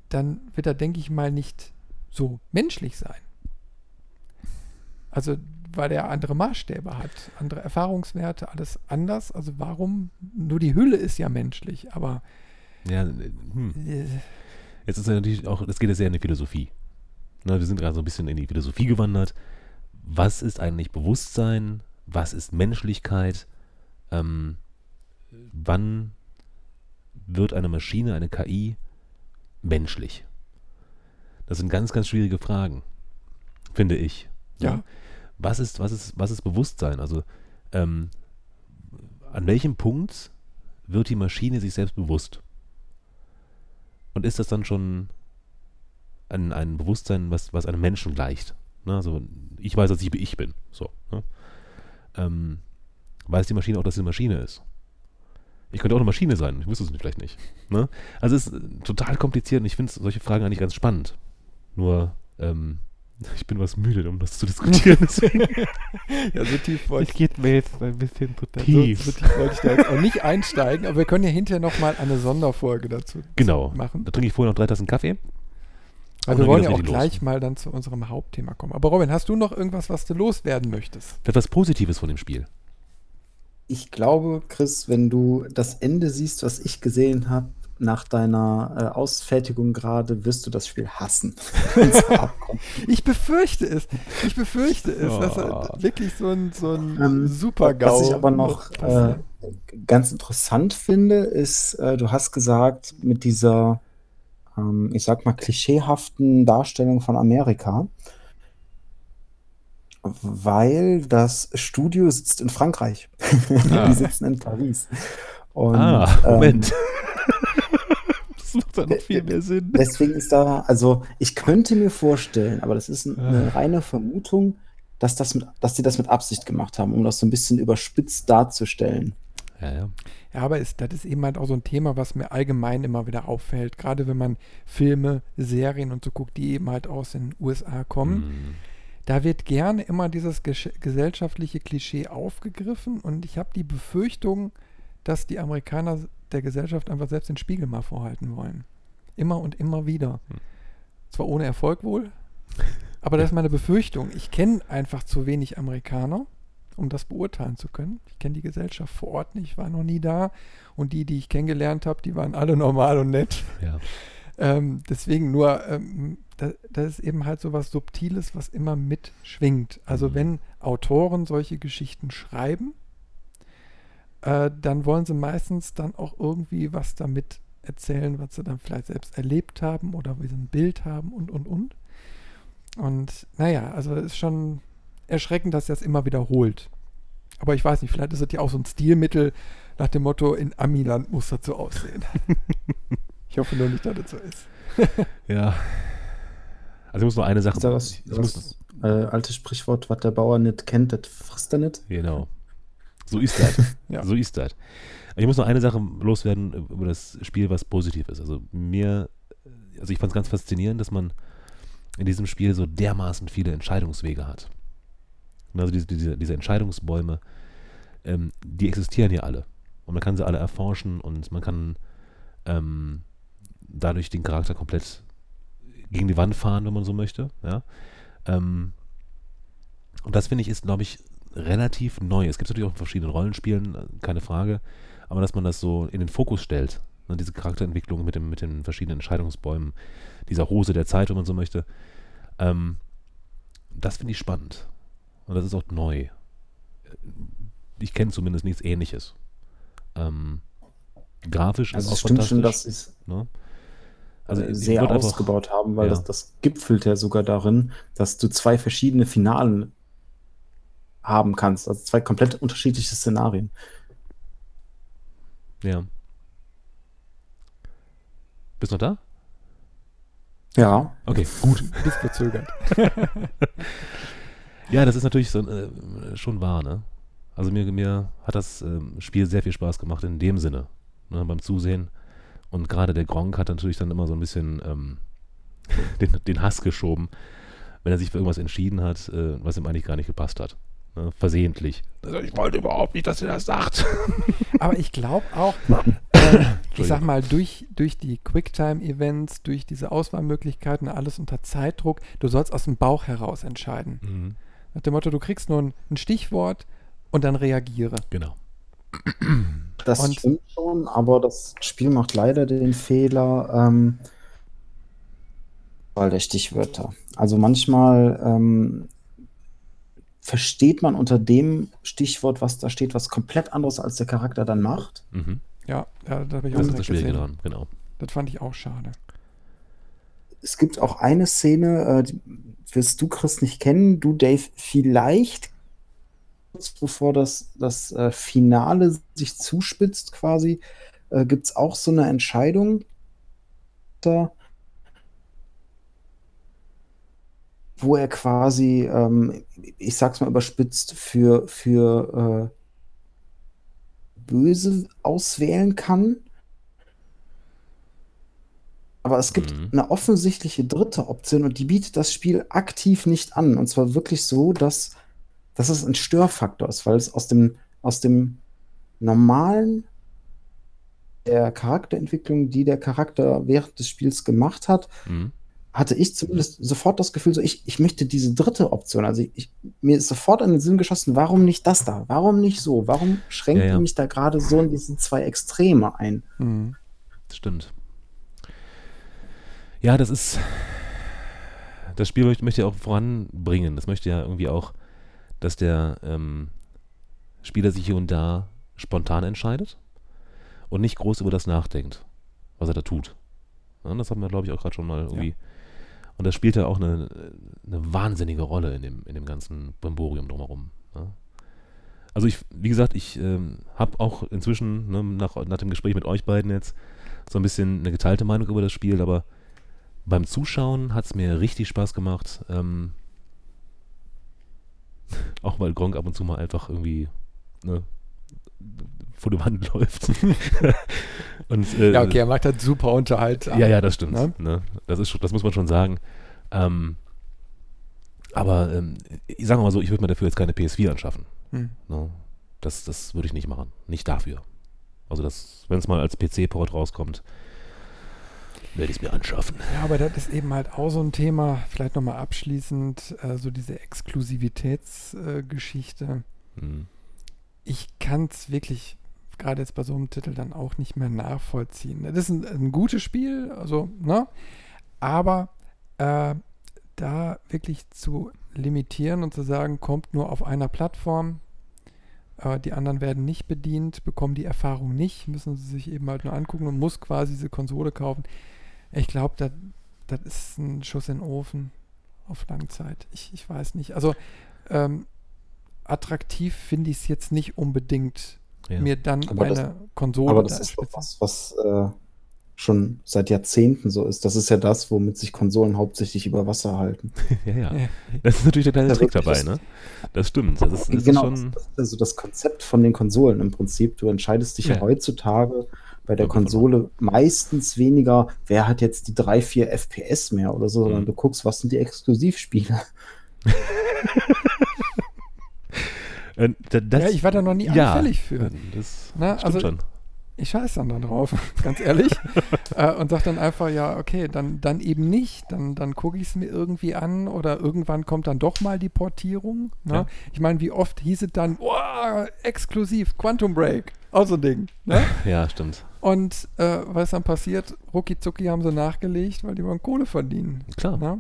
dann wird er, denke ich mal, nicht so menschlich sein. Also, weil er andere Maßstäbe hat, andere Erfahrungswerte, alles anders. Also, warum? Nur die Hülle ist ja menschlich, aber
ja, äh, hm. Jetzt ist natürlich auch, das geht ja sehr in die Philosophie. Ne, wir sind gerade so ein bisschen in die Philosophie gewandert. Was ist eigentlich Bewusstsein? Was ist Menschlichkeit? Ähm, wann wird eine Maschine, eine KI menschlich? Das sind ganz, ganz schwierige Fragen, finde ich.
ja.
Was ist, was ist, was ist Bewusstsein? Also, ähm, an welchem Punkt wird die Maschine sich selbst bewusst? Und ist das dann schon ein, ein Bewusstsein, was, was einem Menschen gleicht? Ne? Also, ich weiß, dass ich ich bin. So. Ne? Ähm, weiß die Maschine auch, dass sie eine Maschine ist? Ich könnte auch eine Maschine sein, ich wüsste es vielleicht nicht. Ne? Also es ist total kompliziert und ich finde solche Fragen eigentlich ganz spannend. Nur, ähm, (laughs) ich bin was müde, um das zu diskutieren. (laughs) Deswegen. (laughs)
ja, so tief wollte
Ich geht mir jetzt ein bisschen zu
So,
Tief.
so tief wollte ich da jetzt auch nicht einsteigen, aber wir können ja hinterher nochmal eine Sonderfolge dazu
genau.
machen.
Da trinke ich vorher noch drei Tassen Kaffee.
Weil
Und
wir wollen ja auch
richtig los.
gleich mal dann zu unserem Hauptthema kommen. Aber Robin, hast du noch irgendwas, was du loswerden möchtest?
Etwas Positives von dem Spiel.
Ich glaube, Chris, wenn du das Ende siehst, was ich gesehen habe, nach deiner äh, Ausfertigung gerade, wirst du das Spiel hassen. (laughs)
Ich befürchte es. Ich befürchte es. dass
Oh.
er wirklich so ein, so ein
Ähm,
Super-GAU
Was ich aber noch äh, ganz interessant finde, ist, äh, du hast gesagt, mit dieser, ähm, ich sag mal, klischeehaften Darstellung von Amerika, weil das Studio sitzt in Frankreich. (laughs)
Ah.
Die sitzen in Paris. Und,
ah,
ähm,
Moment. (laughs) das macht dann noch viel mehr Sinn.
Deswegen ist da, also ich könnte mir vorstellen, aber das ist ein- eine reine Vermutung, dass, das mit, dass die das mit Absicht gemacht haben, um das so ein bisschen überspitzt darzustellen.
Ja, ja.
Ja, aber ist, das ist eben halt auch so ein Thema, was mir allgemein immer wieder auffällt. Gerade wenn man Filme, Serien und so guckt, die eben halt aus den USA kommen.
Hm.
Da wird gerne immer dieses gesellschaftliche Klischee aufgegriffen und ich habe die Befürchtung, dass die Amerikaner der Gesellschaft einfach selbst den Spiegel mal vorhalten wollen. Immer und immer wieder.
Hm.
Zwar ohne Erfolg wohl, (laughs) aber das ist meine Befürchtung. Ich kenne einfach zu wenig Amerikaner, um das beurteilen zu können. Ich kenne die Gesellschaft vor Ort nicht, war noch nie da und die, die ich kennengelernt habe, die waren alle (laughs) normal und nett.
ja.
Ähm, deswegen nur, ähm, da, das ist eben halt so was Subtiles, was immer mitschwingt. Also
Mhm.
wenn Autoren solche Geschichten schreiben, äh, dann wollen sie meistens dann auch irgendwie was damit erzählen, was sie dann vielleicht selbst erlebt haben oder wie sie ein Bild haben und, und, und. Und naja, also es ist schon erschreckend, dass er es immer wiederholt. Aber ich weiß nicht, vielleicht ist es ja auch so ein Stilmittel nach dem Motto, in Amiland muss das so aussehen. (laughs) ich hoffe nur nicht, dass das so ist.
Ja. (laughs) Also ich muss nur eine Sache.
Ist da was,
ich muss,
das äh, alte Sprichwort, was der Bauer nicht kennt, das frisst er nicht.
Genau. So ist das. (laughs)
Ja.
So ist das. Ich muss noch eine Sache loswerden über das Spiel, was positiv ist. Also mir, also ich fand es ganz faszinierend, dass man in diesem Spiel so dermaßen viele Entscheidungswege hat. Also diese, diese, diese Entscheidungsbäume, ähm, die existieren ja alle. Und man kann sie alle erforschen und man kann ähm, dadurch den Charakter komplett gegen die Wand fahren, wenn man so möchte. Ja? Ähm, und das finde ich ist, glaube ich, relativ neu. Es gibt natürlich auch in verschiedenen Rollenspielen, äh, keine Frage, aber dass man das so in den Fokus stellt, ne, diese Charakterentwicklung mit, dem, mit den verschiedenen Entscheidungsbäumen, dieser Hose der Zeit, wenn man so möchte, ähm, das finde ich spannend. Und das ist auch neu. Ich kenne zumindest nichts ähnliches. Ähm, grafisch
Also
ist
es
auch
stimmt schon,
fantastisch.
dass sie es
ne? Also
äh, sehr
würd einfach-
ausgebaut haben, weil
ja.
das, das gipfelt ja sogar darin, dass du zwei verschiedene Finalen haben kannst. Also zwei komplett unterschiedliche Szenarien.
Ja. Bist du noch da?
Ja.
Okay, gut. (laughs)
Bis verzögert. (laughs)
Ja, das ist natürlich so, äh, schon wahr, ne? Also mir, mir hat das ähm, Spiel sehr viel Spaß gemacht in dem Sinne, ne, beim Zusehen. Und gerade der Gronk hat natürlich dann immer so ein bisschen ähm, (laughs) den, den Hass geschoben, wenn er sich für irgendwas entschieden hat, äh, was ihm eigentlich gar nicht gepasst hat. Ne? Versehentlich. Also ich wollte überhaupt nicht, dass er das sagt. (laughs)
Aber ich glaube auch, äh, ich sag mal, durch, durch die Quicktime-Events, durch diese Auswahlmöglichkeiten, alles unter Zeitdruck, du sollst aus dem Bauch heraus entscheiden.
Mhm.
Nach dem Motto, du kriegst nur ein, ein Stichwort und dann reagiere.
Genau.
Das
Und-
stimmt schon, aber das Spiel macht leider den Fehler, ähm, weil der Stichwörter. Also manchmal ähm, versteht man unter dem Stichwort, was da steht, was komplett anderes, als der Charakter dann macht.
Mhm.
Ja, ja da habe ich
Das
auch
ist das Schwierige
gesehen.
daran, genau.
Das fand ich auch schade.
Es gibt auch eine Szene, äh, die wirst du, Chris, nicht kennen, du, Dave, vielleicht, kurz bevor das, das äh, Finale sich zuspitzt quasi, äh, gibt es auch so eine Entscheidung, da, wo er quasi, ähm, ich sag's mal überspitzt, für, für äh, Böse auswählen kann. Aber es gibt
Mhm.
eine offensichtliche dritte Option und die bietet das Spiel aktiv nicht an. Und zwar wirklich so, dass, dass es ein Störfaktor ist, weil es aus dem, aus dem normalen der Charakterentwicklung, die der Charakter während des Spiels gemacht hat,
Mhm.
hatte ich zumindest sofort das Gefühl, so ich, ich möchte diese dritte Option. Also ich, mir ist sofort an den Sinn geschossen, warum nicht das da? Warum nicht so? Warum schränkt
Ja, ja.
mich da gerade so in diese zwei Extreme ein?
Mhm.
Stimmt. Ja, das ist. Das Spiel möchte, möchte ja auch voranbringen. Das möchte ja irgendwie auch, dass der ähm, Spieler sich hier und da spontan entscheidet und nicht groß über das nachdenkt, was er da tut. Ja, das haben wir, glaube ich, auch gerade schon mal irgendwie. Und das spielt ja auch eine, eine wahnsinnige Rolle in dem, in dem ganzen Brimborium drumherum. Ja. Also ich, wie gesagt, ich ähm, habe auch inzwischen ne, nach, nach dem Gespräch mit euch beiden jetzt so ein bisschen eine geteilte Meinung über das Spiel, aber beim Zuschauen hat es mir richtig Spaß gemacht. Ähm, (laughs) auch weil Gronk ab und zu mal einfach irgendwie ne, vor die Wand (laughs) läuft. (laughs) und, äh,
Ja, okay, er macht das super unterhaltsam.
ja, ja, das stimmt.
Ne?
Ne? Das, ist, das muss man schon sagen. Ähm, aber ähm, ich sage mal so, ich würde mir dafür jetzt keine PS4 anschaffen.
Hm.
Ne? Das, das würde ich nicht machen. Nicht dafür. Also, das, wenn es mal als PC-Port rauskommt, werde ich es mir anschaffen.
Ja, aber das ist eben halt auch so ein Thema, vielleicht nochmal abschließend, äh, so diese Exklusivitätsgeschichte. Äh, Geschichte.
Hm.
ich kann es wirklich gerade jetzt bei so einem Titel dann auch nicht mehr nachvollziehen. Das ist ein, ein gutes Spiel, also, ne? Aber äh, da wirklich zu limitieren und zu sagen, kommt nur auf einer Plattform, äh, die anderen werden nicht bedient, bekommen die Erfahrung nicht, müssen sie sich eben halt nur angucken und muss quasi diese Konsole kaufen. Ich glaube, das das ist ein Schuss in den Ofen auf Langzeit. Ich, ich weiß nicht. Also, ähm, attraktiv finde ich es jetzt nicht unbedingt,
Ja.
mir dann
Aber das-
eine Konsole
Aber das
da
ist doch was, was äh, schon seit Jahrzehnten so ist. Das ist ja das, womit sich Konsolen hauptsächlich über Wasser halten.
ja, (laughs) ja.
Ja.
Das ist natürlich der kleine Trick dabei,
das-
ne? Das stimmt. Das ist, das
genau,
ist schon.
das ist also das Konzept von den Konsolen im Prinzip. Du entscheidest dich ja,
Ja.
heutzutage bei der. Konsole meistens weniger, wer hat jetzt die 3, 4 FPS mehr oder so, sondern
Mhm.
du guckst, was sind die Exklusivspiele. (laughs)
Da- das,
ja, ich war da noch nie
ja,
anfällig für.
Das
Na,
stimmt
also
schon.
ich scheiß dann da drauf, (laughs) ganz ehrlich. (laughs) äh, und sag dann einfach, ja, okay, dann, dann eben nicht. Dann, dann gucke ich es mir irgendwie an oder irgendwann kommt dann doch mal die Portierung. Ne?
Ja.
Ich meine, wie oft hieß es dann, wow, exklusiv, Quantum Break, auch so ein Ding. Ne? (laughs)
Ja, stimmt.
Und äh, was dann passiert, rucki zucki haben sie nachgelegt, weil die wollen Kohle verdienen.
Klar.
Ne?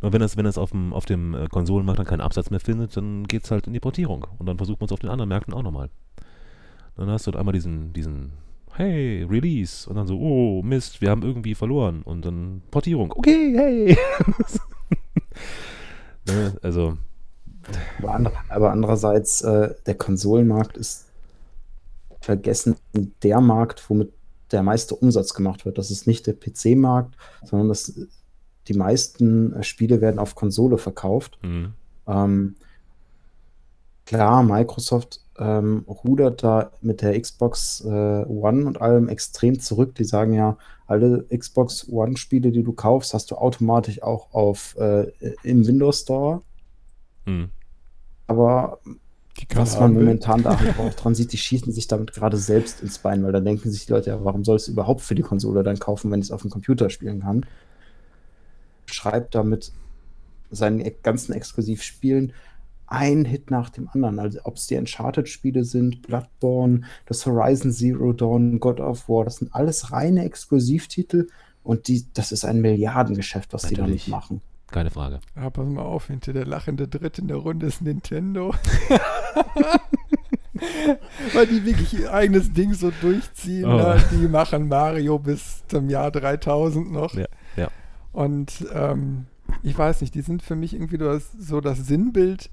Und wenn das, wenn das auf dem, auf dem äh, Konsolenmarkt dann keinen Absatz mehr findet, dann geht es halt in die Portierung. Und dann versucht man es auf den anderen Märkten auch nochmal. Dann hast du halt einmal diesen, diesen, hey, Release. Und dann so, oh, Mist, wir haben irgendwie verloren. Und dann Portierung. Okay, hey. (laughs) ne, also,
Aber, andre, aber andererseits, äh, der Konsolenmarkt ist vergessen der Markt, womit der meiste Umsatz gemacht wird. Das ist nicht der PC-Markt, sondern das, die meisten äh, Spiele werden auf Konsole verkauft.
mh,
Ähm, klar, Microsoft ähm, rudert da mit der Xbox äh, One und allem extrem zurück. Die sagen ja, alle Xbox One-Spiele, die du kaufst, hast du automatisch auch auf äh, im Windows Store.
mh.
Aber was man momentan da (laughs) auch dran sieht, die schießen sich damit gerade selbst ins Bein, weil dann denken sich die Leute, ja, warum soll ich es überhaupt für die Konsole dann kaufen, wenn ich es auf dem Computer spielen kann? Schreibt damit seinen ganzen Exklusivspielen ein Hit nach dem anderen. Also ob es die Uncharted-Spiele sind, Bloodborne, das Horizon Zero Dawn, God of War, das sind alles reine Exklusivtitel und die, das ist ein Milliardengeschäft, was die damit
Natürlich.
machen.
Keine Frage.
Ja, pass mal auf, hinter der lachende Dritte in der Runde ist Nintendo. (laughs) Weil die wirklich ihr eigenes Ding so durchziehen.
Oh.
Ne? Die machen Mario bis zum Jahr 3000 noch.
Ja, ja.
Und ähm, ich weiß nicht, die sind für mich irgendwie das, so das Sinnbild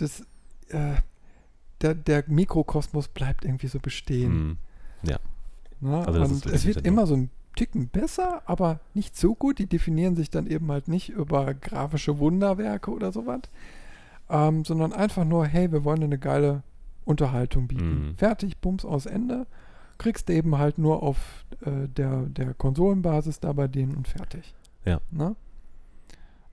des, äh, der, der Mikrokosmos bleibt irgendwie so bestehen.
Mh.
Ne?
Also
und es wird
Nintendo.
immer so ein Ticken besser, aber nicht so gut. Die definieren sich dann eben halt nicht über grafische Wunderwerke oder sowas, ähm, sondern einfach nur, hey, wir wollen eine geile Unterhaltung bieten.
Mhm.
Fertig, Bums aus Ende. Kriegst du eben halt nur auf äh, der, der Konsolenbasis da bei denen und fertig.
Ja.
Ne?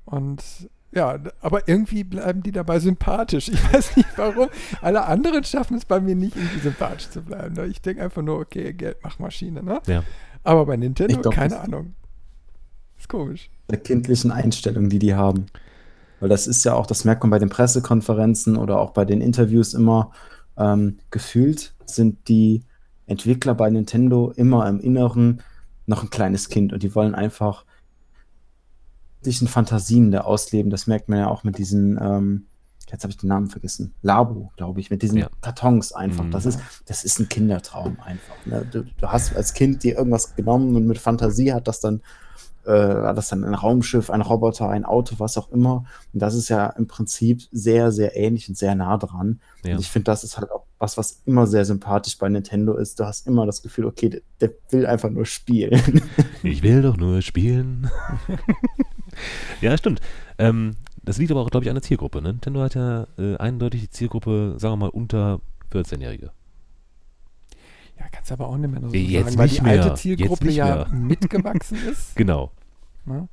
Und ja, aber irgendwie bleiben die dabei sympathisch. Ich (laughs) weiß nicht warum. Alle anderen schaffen es bei mir nicht, irgendwie sympathisch zu bleiben. ne? Ich denke einfach nur, okay, Geldmachmaschine, ne?
Ja.
Aber bei Nintendo,
Ich glaub,
keine
das-
Ahnung. Ist komisch.
der kindlichen Einstellung, die die haben. Weil das ist ja auch, das merkt man bei den Pressekonferenzen oder auch bei den Interviews immer, ähm, gefühlt sind die Entwickler bei Nintendo immer im Inneren noch ein kleines Kind und die wollen einfach sich in Fantasien da ausleben. Das merkt man ja auch mit diesen, ähm, jetzt habe ich den Namen vergessen, Labo, glaube ich, mit diesen
Ja.
Kartons einfach.
Mhm.
Das, ist, das ist ein Kindertraum einfach. Ne? Du, du hast als Kind dir irgendwas genommen und mit Fantasie hat das dann äh, das dann ein Raumschiff, ein Roboter, ein Auto, was auch immer. Und das ist ja im Prinzip sehr, sehr ähnlich und sehr nah dran.
Ja.
Und ich finde, das ist halt auch was, was immer sehr sympathisch bei Nintendo ist. Du hast immer das Gefühl, okay, der, der will einfach nur spielen.
Ich will doch nur spielen. (laughs) ja, stimmt. Ähm, das liegt aber auch, glaube ich, an der Zielgruppe. Ne? Nintendo hat ja äh, eindeutig die Zielgruppe, sagen wir mal, unter 14-Jährige.
Ja, kannst aber auch nicht mehr so
Jetzt
sagen, weil die
mehr.
alte Zielgruppe ja (laughs) mitgewachsen ist.
Genau.
Ne?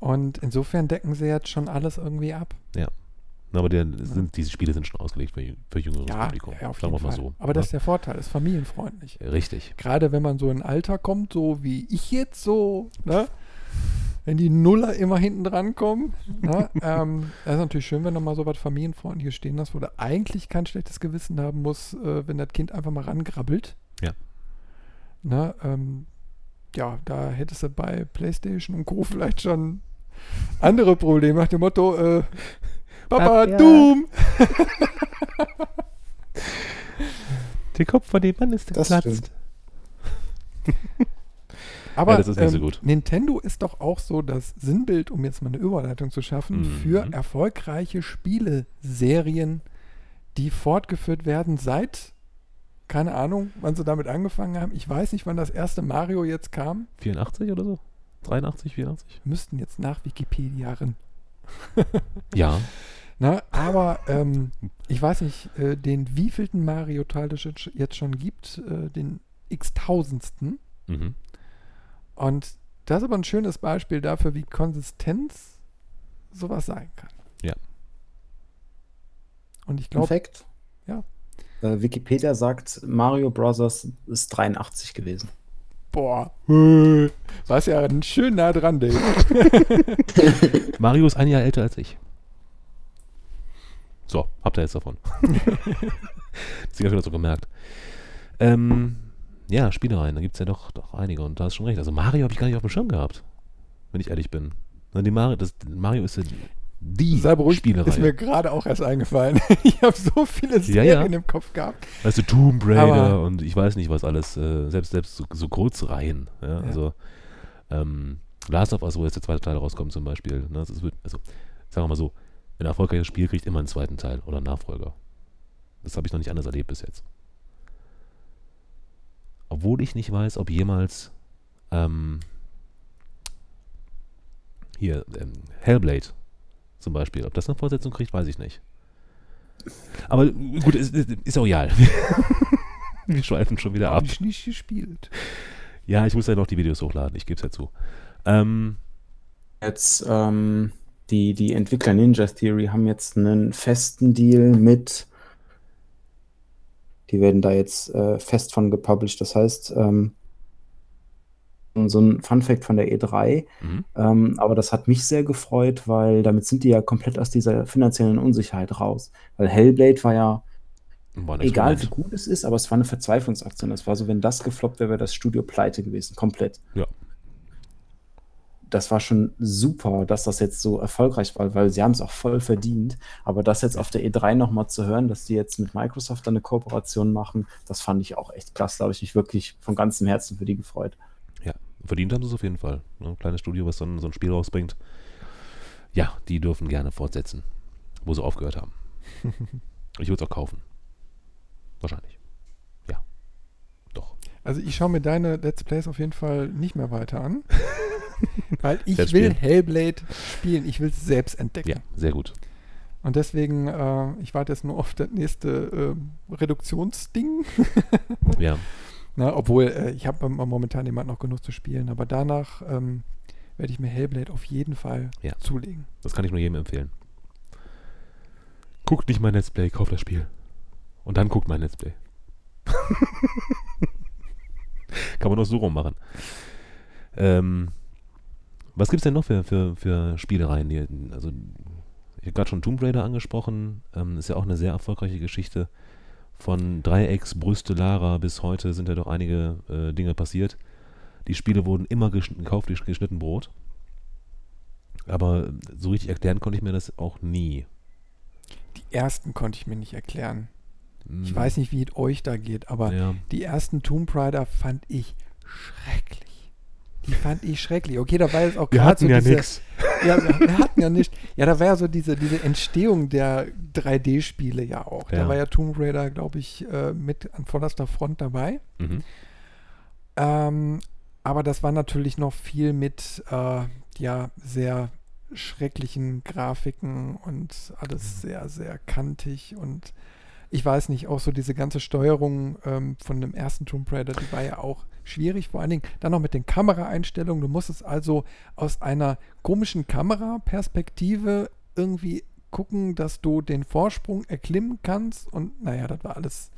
Und insofern decken sie jetzt schon alles irgendwie ab.
Na, Aber der, sind, diese Spiele sind schon ausgelegt für, für jüngeres
Ja,
Publikum.
ja auf jeden Fall.
so.
Aber das
ne?
ist der Vorteil, ist familienfreundlich.
Richtig.
Gerade wenn man so in ein Alter kommt, so wie ich jetzt so, ne? Wenn die Nuller immer hinten dran kommen. Ne? (laughs) ähm, das ist natürlich schön, wenn du mal so was Familienfreundliches stehen hast, wo du eigentlich kein schlechtes Gewissen haben musst, äh, wenn das Kind einfach mal rangrabbelt.
Ja.
Ne? Ähm, ja, da hättest du bei Playstation und Co. vielleicht schon andere Probleme nach dem Motto, äh, (laughs) Papa,
Ja.
Doom! (laughs)
Der Kopf von dem Mann ist geplatzt.
Aber
Ja, das ist nicht so
ähm,
gut.
Nintendo ist doch auch so das Sinnbild, um jetzt mal eine Überleitung zu schaffen,
Mhm.
für erfolgreiche Spieleserien, die fortgeführt werden seit, keine Ahnung, wann sie damit angefangen haben. Ich weiß nicht, wann das erste Mario jetzt kam.
84 oder so? 83, 84?
Müssten jetzt nach Wikipedia rennen. (laughs)
Ja.
Na, aber ähm, ich weiß nicht, äh, den wievielten Mario-Teil es jetzt jetzt schon gibt, äh, den x-tausendsten.
Mhm.
Und das ist aber ein schönes Beispiel dafür, wie Konsistenz sowas sein kann.
Ja.
Und ich glaube,
Fact.
Ja.
Äh, Wikipedia sagt, Mario Bros. ist 83 gewesen.
boah, warst ja schön nah dran, Dave. (laughs)
Mario ist ein Jahr älter als ich. So, habt ihr jetzt davon. Sie haben das so gemerkt. Ähm, ja, Spielereien, da gibt es ja doch, doch einige und da hast schon recht. Also Mario habe ich gar nicht auf dem Schirm gehabt, wenn ich ehrlich bin. Na, Die Mario, das, Mario ist ja die
Sei beruhigt,
Spielerei.
ist mir gerade auch erst eingefallen. (laughs) Ich habe so viele
Ja,
Serien
ja.
im Kopf gehabt.
Weißt du, Tomb Raider
Aber-
und ich weiß nicht was alles, äh, selbst, selbst so, so Kurzreihen. Ja,
Ja.
Also ähm, Last of Us, wo jetzt der zweite Teil rauskommt zum Beispiel. Ne, das wird- also, sagen wir mal so, ein erfolgreiches Spiel kriegt immer einen zweiten Teil oder einen Nachfolger. Das habe ich noch nicht anders erlebt bis jetzt. Obwohl ich nicht weiß, ob jemals ähm, hier ähm, Hellblade zum Beispiel, ob das eine Fortsetzung kriegt, weiß ich nicht. Aber gut, ist, ist, ist auch egal. (laughs) Wir schweifen schon wieder ab.
Habe ich nicht gespielt.
Ja, ich muss ja noch die Videos hochladen, ich gebe es ja zu. Ähm,
Jetzt, ähm, die, die Entwickler Ninja Theory haben jetzt einen festen Deal mit, die werden da jetzt äh, fest von gepublished. Das heißt, ähm, so ein Fun Fact von der E3,
mhm.
ähm, aber das hat mich sehr gefreut, weil damit sind die ja komplett aus dieser finanziellen Unsicherheit raus. Weil Hellblade war ja,
War
egal wie gut es ist, aber es war eine Verzweiflungsaktion. Das war so, wenn das gefloppt wäre, wäre das Studio pleite gewesen, komplett.
Ja.
Das war schon super, dass das jetzt so erfolgreich war, weil sie haben es auch voll verdient. Aber das jetzt auf der E3 nochmal zu hören, dass die jetzt mit Microsoft dann eine Kooperation machen, das fand ich auch echt klasse. Da habe ich mich wirklich von ganzem Herzen für die gefreut.
Ja, verdient haben sie es auf jeden Fall. Ne? Ein kleines Studio, was dann so ein Spiel rausbringt. Ja, die dürfen gerne fortsetzen, wo sie aufgehört haben. (laughs) ich würde es auch kaufen. Wahrscheinlich. Ja. Doch.
Also ich schaue mir deine Let's Plays auf jeden Fall nicht mehr weiter an. (laughs) (laughs) weil ich will. Hellblade spielen. Ich will es selbst entdecken.
Ja, sehr gut.
Und deswegen, äh, ich warte jetzt nur auf das nächste äh, Reduktionsding. (laughs)
Ja.
Na, obwohl, äh, ich habe momentan jemand noch genug zu spielen, aber danach ähm, werde ich mir Hellblade auf jeden Fall
Ja.
zulegen.
Das kann ich nur jedem empfehlen. Guckt nicht mein Let's Play, kauft das Spiel. Und dann guckt mein Let's Play. (laughs) kann man auch so rum machen. Ähm, was gibt es denn noch für, für, für Spielereien? Die, also, ich habe gerade schon Tomb Raider angesprochen. Ähm, ist ja auch eine sehr erfolgreiche Geschichte. Von Dreiecks, Brüste, Lara bis heute sind ja doch einige äh, Dinge passiert. Die Spiele wurden immer gekauft wie geschnitten Brot. Aber so richtig erklären konnte ich mir das auch nie.
Die ersten konnte ich mir nicht erklären. Ich
Hm,
weiß nicht, wie es euch da geht, aber
Ja,
die ersten Tomb Raider fand ich schrecklich. Die fand ich schrecklich. Okay, da war jetzt auch gerade so diese, (laughs) Ja, wir, wir hatten ja nicht. Ja, da war ja so diese, diese Entstehung der 3D-Spiele ja auch. Da
Ja.
war ja Tomb Raider, glaube ich, äh, mit an vorderster Front dabei.
Mhm.
Ähm, aber das war natürlich noch viel mit äh, ja, sehr schrecklichen Grafiken und alles sehr, sehr kantig und ich weiß nicht, auch so diese ganze Steuerung ähm, von dem ersten Tomb Raider, die war ja auch schwierig, vor allen Dingen dann noch mit den Kameraeinstellungen. Du musstest also aus einer komischen Kameraperspektive irgendwie gucken, dass du den Vorsprung erklimmen kannst und naja, das war alles,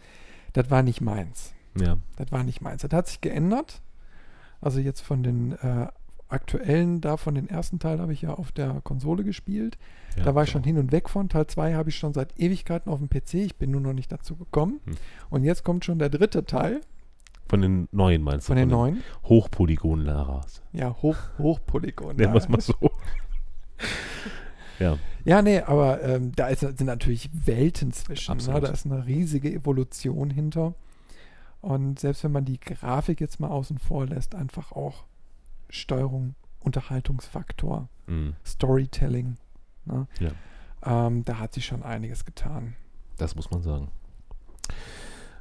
das war nicht meins.
Ja.
Das war nicht meins. Das hat sich geändert. Also jetzt von den äh, aktuellen, da von den ersten Teil habe ich ja auf der Konsole gespielt.
ja
da war ich schon hin und weg von. Teil 2 habe ich schon seit Ewigkeiten auf dem PC. Ich bin nur noch nicht dazu gekommen.
Hm.
Und jetzt kommt schon der dritte Teil
Von den neuen meinst du?
von den neuen.
Hochpolygon-Laras.
Ja, Hoch, Hochpolygon.
Nennen wir es
ja.
mal (laughs) so. ja.
ja, nee, aber ähm, da ist, sind natürlich Welten zwischen. Ne? Da ist eine riesige Evolution hinter. Und selbst wenn man die Grafik jetzt mal außen vor lässt, einfach auch Steuerung, Unterhaltungsfaktor,
Mhm.
Storytelling. Ne?
Ja.
Ähm, da hat sich schon einiges getan.
Das muss man sagen.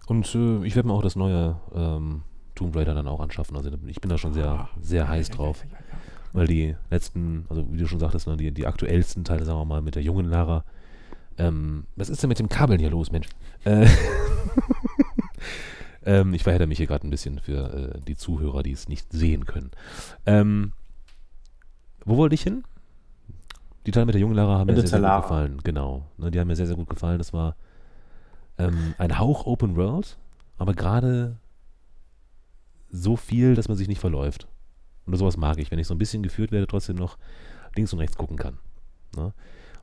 Und äh, ich werde mir auch das neue ähm, Tomb Raider dann auch anschaffen. Also ich bin da schon sehr,
Ah,
sehr
ja,
heiß
ja,
drauf.
ja.
Weil die letzten, also wie du schon sagtest, ne, die, die aktuellsten Teile, sagen wir mal, mit der jungen Lara. Ähm, was ist denn mit dem Kabeln hier los, Mensch? Äh, (laughs) ähm, ich verhedder mich hier gerade ein bisschen für äh, die Zuhörer, die es nicht sehen können. Ähm, wo wollte ich hin? Die Teile mit der jungen Lara haben mir sehr, sehr gut gefallen. Genau. Ne, die haben mir sehr, sehr gut gefallen. Das war ähm, ein Hauch Open World, aber gerade so viel, dass man sich nicht verläuft. Und sowas mag ich, wenn ich so ein bisschen geführt werde, trotzdem noch links und rechts gucken kann. Ne?